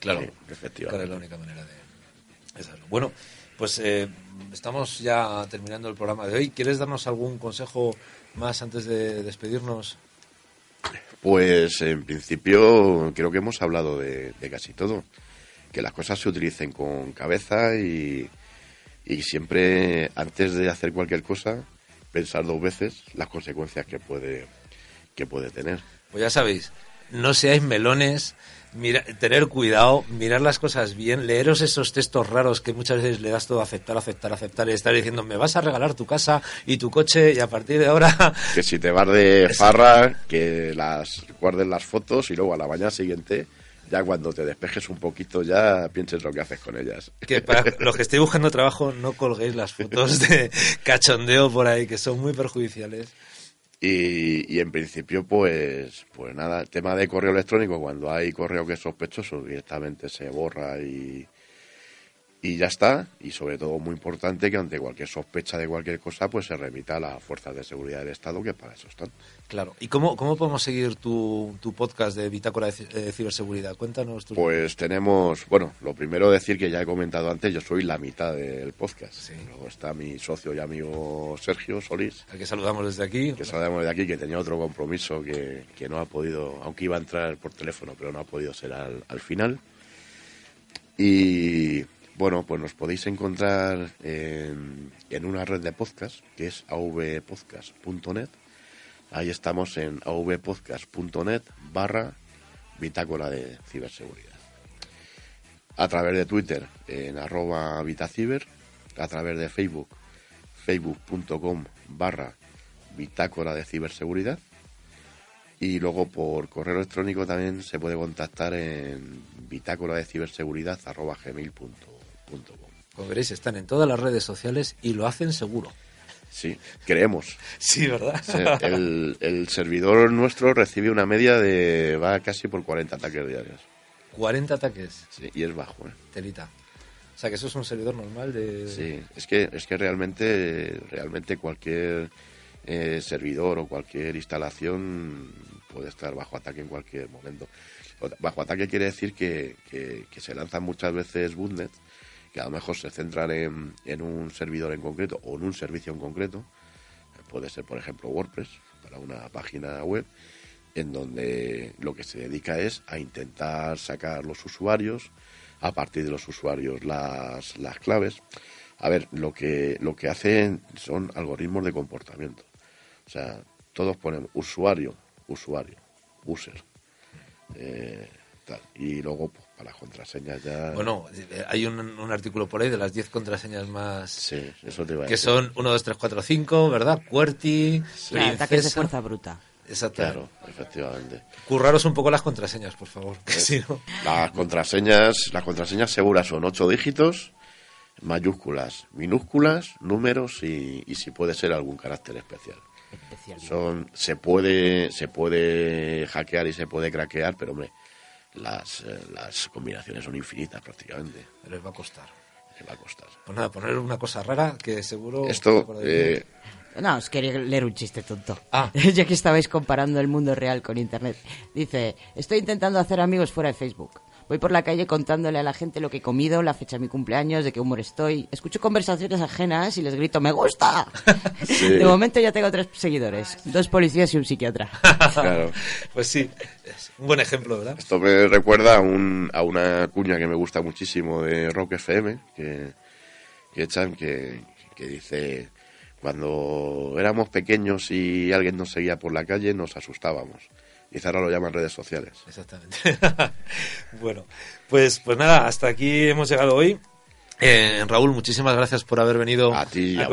Claro, Sí, Claro, efectivamente. es la única manera de hacerlo. Bueno, pues eh, estamos ya terminando el programa de hoy. ¿Quieres darnos algún consejo más antes de despedirnos? Pues en principio creo que hemos hablado de, casi todo. Que las cosas se utilicen con cabeza y, y siempre antes de hacer cualquier cosa pensar dos veces las consecuencias que puede que puede tener. Pues ya sabéis, no seáis melones, mira- tener cuidado, mirar las cosas bien, leeros esos textos raros que muchas veces le das todo a aceptar, aceptar, aceptar y estar diciendo me vas a regalar tu casa y tu coche y a partir de ahora Que si te vas de farra, que las guardes las fotos y luego a la mañana siguiente, ya cuando te despejes un poquito, ya pienses lo que haces con ellas. que para los que estéis buscando trabajo no colguéis las fotos de cachondeo por ahí que son muy perjudiciales. Y, y en principio, pues, pues nada, el tema de correo electrónico, cuando hay correo que es sospechoso, directamente se borra y, y ya está. Y sobre todo, muy importante, que ante cualquier sospecha de cualquier cosa, pues se remita a las fuerzas de seguridad del Estado, que para eso están. Claro. ¿Y cómo, cómo podemos seguir tu, tu podcast de Bitácora de, Ci- de Ciberseguridad? Cuéntanos tus... Pues tenemos, bueno, lo primero decir que ya he comentado antes, yo soy la mitad del podcast. Sí. Luego está mi socio y amigo Sergio Solís, al que saludamos desde aquí. que sabemos de aquí que tenía otro compromiso que, que no ha podido, aunque iba a entrar por teléfono, pero no ha podido ser al, al final. Y bueno, pues nos podéis encontrar en, en una red de podcast que es avpodcast.net. Ahí estamos en avpodcast.net barra bitácora de ciberseguridad. A través de Twitter en arroba vitaciber, a través de Facebook, facebook.com barra bitácora de ciberseguridad y luego por correo electrónico también se puede contactar en bitácora de ciberseguridad arroba gmail.com. Como veréis, están en todas las redes sociales y lo hacen seguro. Sí, creemos. Sí, ¿verdad? El, el servidor nuestro recibe una media de. va casi por 40 ataques diarios. 40 ataques, Sí, y es bajo, ¿eh? telita. O sea, que eso es un servidor normal de... Sí, es que, es que realmente, realmente cualquier eh, servidor o cualquier instalación puede estar bajo ataque en cualquier momento. Bajo ataque quiere decir que, que- que se lanzan muchas veces bootnet, que a lo mejor se centran en, en un servidor en concreto o en un servicio en concreto. Puede ser, por ejemplo, WordPress para una página web en donde lo que se dedica es a intentar sacar los usuarios, a partir de los usuarios las, las claves. A ver, lo que, lo que hacen son algoritmos de comportamiento. O sea, todos ponemos usuario, usuario, user. eh, tal. Y luego, pues, para las contraseñas ya... Bueno, eh, hay un, un artículo por ahí de las 10 contraseñas más... Sí, eso te iba a Que decir. son 1, 2, 3, 4, 5, ¿verdad? QWERTY, Claro, ataques de fuerza bruta. Exactamente. Claro, efectivamente. Curraros un poco las contraseñas, por favor. que si no- Las contraseñas, las contraseñas seguras son ocho dígitos, mayúsculas, minúsculas, números y, y si puede ser algún carácter especial. Especial. Son, se puede, se puede hackear y se puede craquear, pero hombre, las, eh, las combinaciones son infinitas prácticamente. Les va a costar. Le va a costar. Pues nada, poner una cosa rara que seguro... Esto, eh, No, os quería leer un chiste tonto. Ah. ya que estabais comparando el mundo real con Internet. Dice, estoy intentando hacer amigos fuera de Facebook. Voy por la calle contándole a la gente lo que he comido, la fecha de mi cumpleaños, de qué humor estoy. Escucho conversaciones ajenas y les grito, ¡me gusta! Sí. De momento ya tengo tres seguidores, dos policías y un psiquiatra. claro. Pues sí, es un buen ejemplo, ¿verdad? Esto me recuerda a, un, a una cuña que me gusta muchísimo de Rock FM, que, que echan, que, que dice, cuando éramos pequeños y alguien nos seguía por la calle, nos asustábamos. Y ahora lo llaman redes sociales. Exactamente. bueno, pues, pues nada, hasta aquí hemos llegado hoy. Eh, Raúl, muchísimas gracias por haber venido A ti a.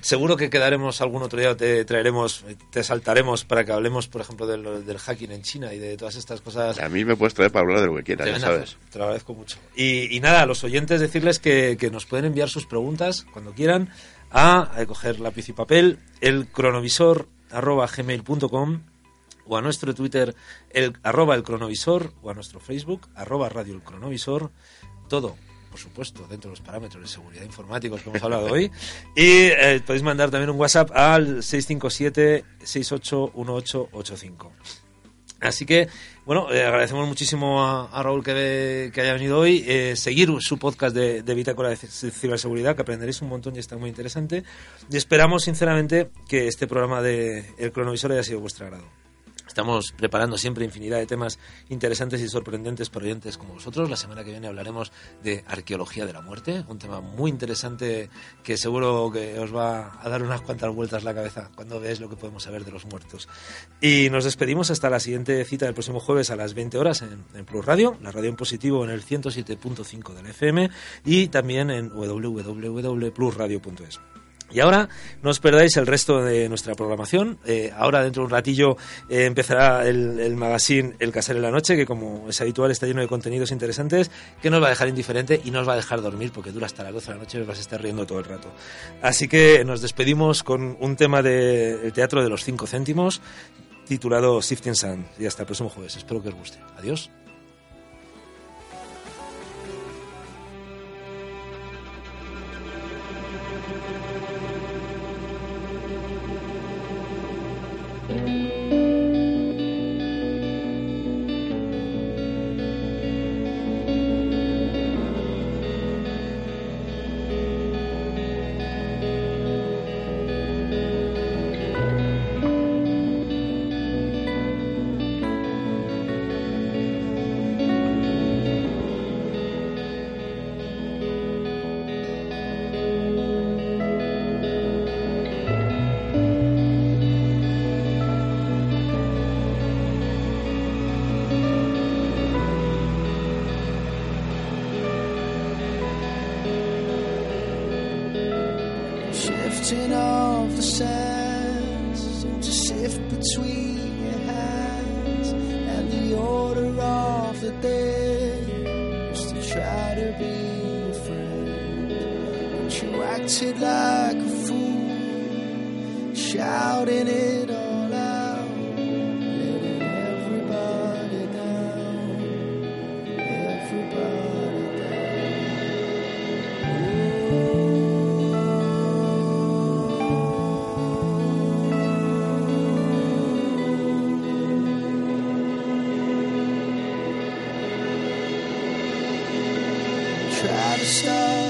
Seguro que quedaremos algún otro día, te traeremos, te saltaremos para que hablemos, por ejemplo, del, del hacking en China y de todas estas cosas A mí me puedes traer para hablar de lo que quieras, ya sabes. Te lo agradezco mucho. Y, y nada, a los oyentes decirles que, que nos pueden enviar sus preguntas cuando quieran a, a coger lápiz y papel, el cronovisor arroba gmail.com o a nuestro Twitter el, cronovisor o a nuestro Facebook arroba radio el cronovisor. Todo por supuesto, dentro de los parámetros de seguridad informáticos que hemos hablado hoy. Y eh, podéis mandar también un WhatsApp al 657-681885. Así que, bueno, eh, agradecemos muchísimo a, Raúl que, haya venido hoy. Eh, seguir su podcast de, de Bitácora de Ciberseguridad, que aprenderéis un montón y está muy interesante. Y esperamos, sinceramente, que este programa de El Cronovisor haya sido de vuestro agrado. Estamos preparando siempre infinidad de temas interesantes y sorprendentes para oyentes como vosotros. La semana que viene hablaremos de arqueología de la muerte, un tema muy interesante que seguro que os va a dar unas cuantas vueltas la cabeza cuando veáis lo que podemos saber de los muertos. Y nos despedimos hasta la siguiente cita del próximo jueves a las 20 horas en, en Plus Radio, la radio en positivo en el 107.5 del FM y también en www.plusradio.es. Y ahora no os perdáis el resto de nuestra programación. Eh, ahora, dentro de un ratillo, eh, empezará el, el magazine El Casar en la Noche, que como es habitual está lleno de contenidos interesantes, que nos va a dejar indiferente y nos va a dejar dormir, porque dura hasta las 12 de la noche y os vas a estar riendo todo el rato. Así que nos despedimos con un tema del Teatro de los Cinco Céntimos, titulado Sifting Sun. Y hasta el próximo jueves. Espero que os guste. Adiós. Shifting 下。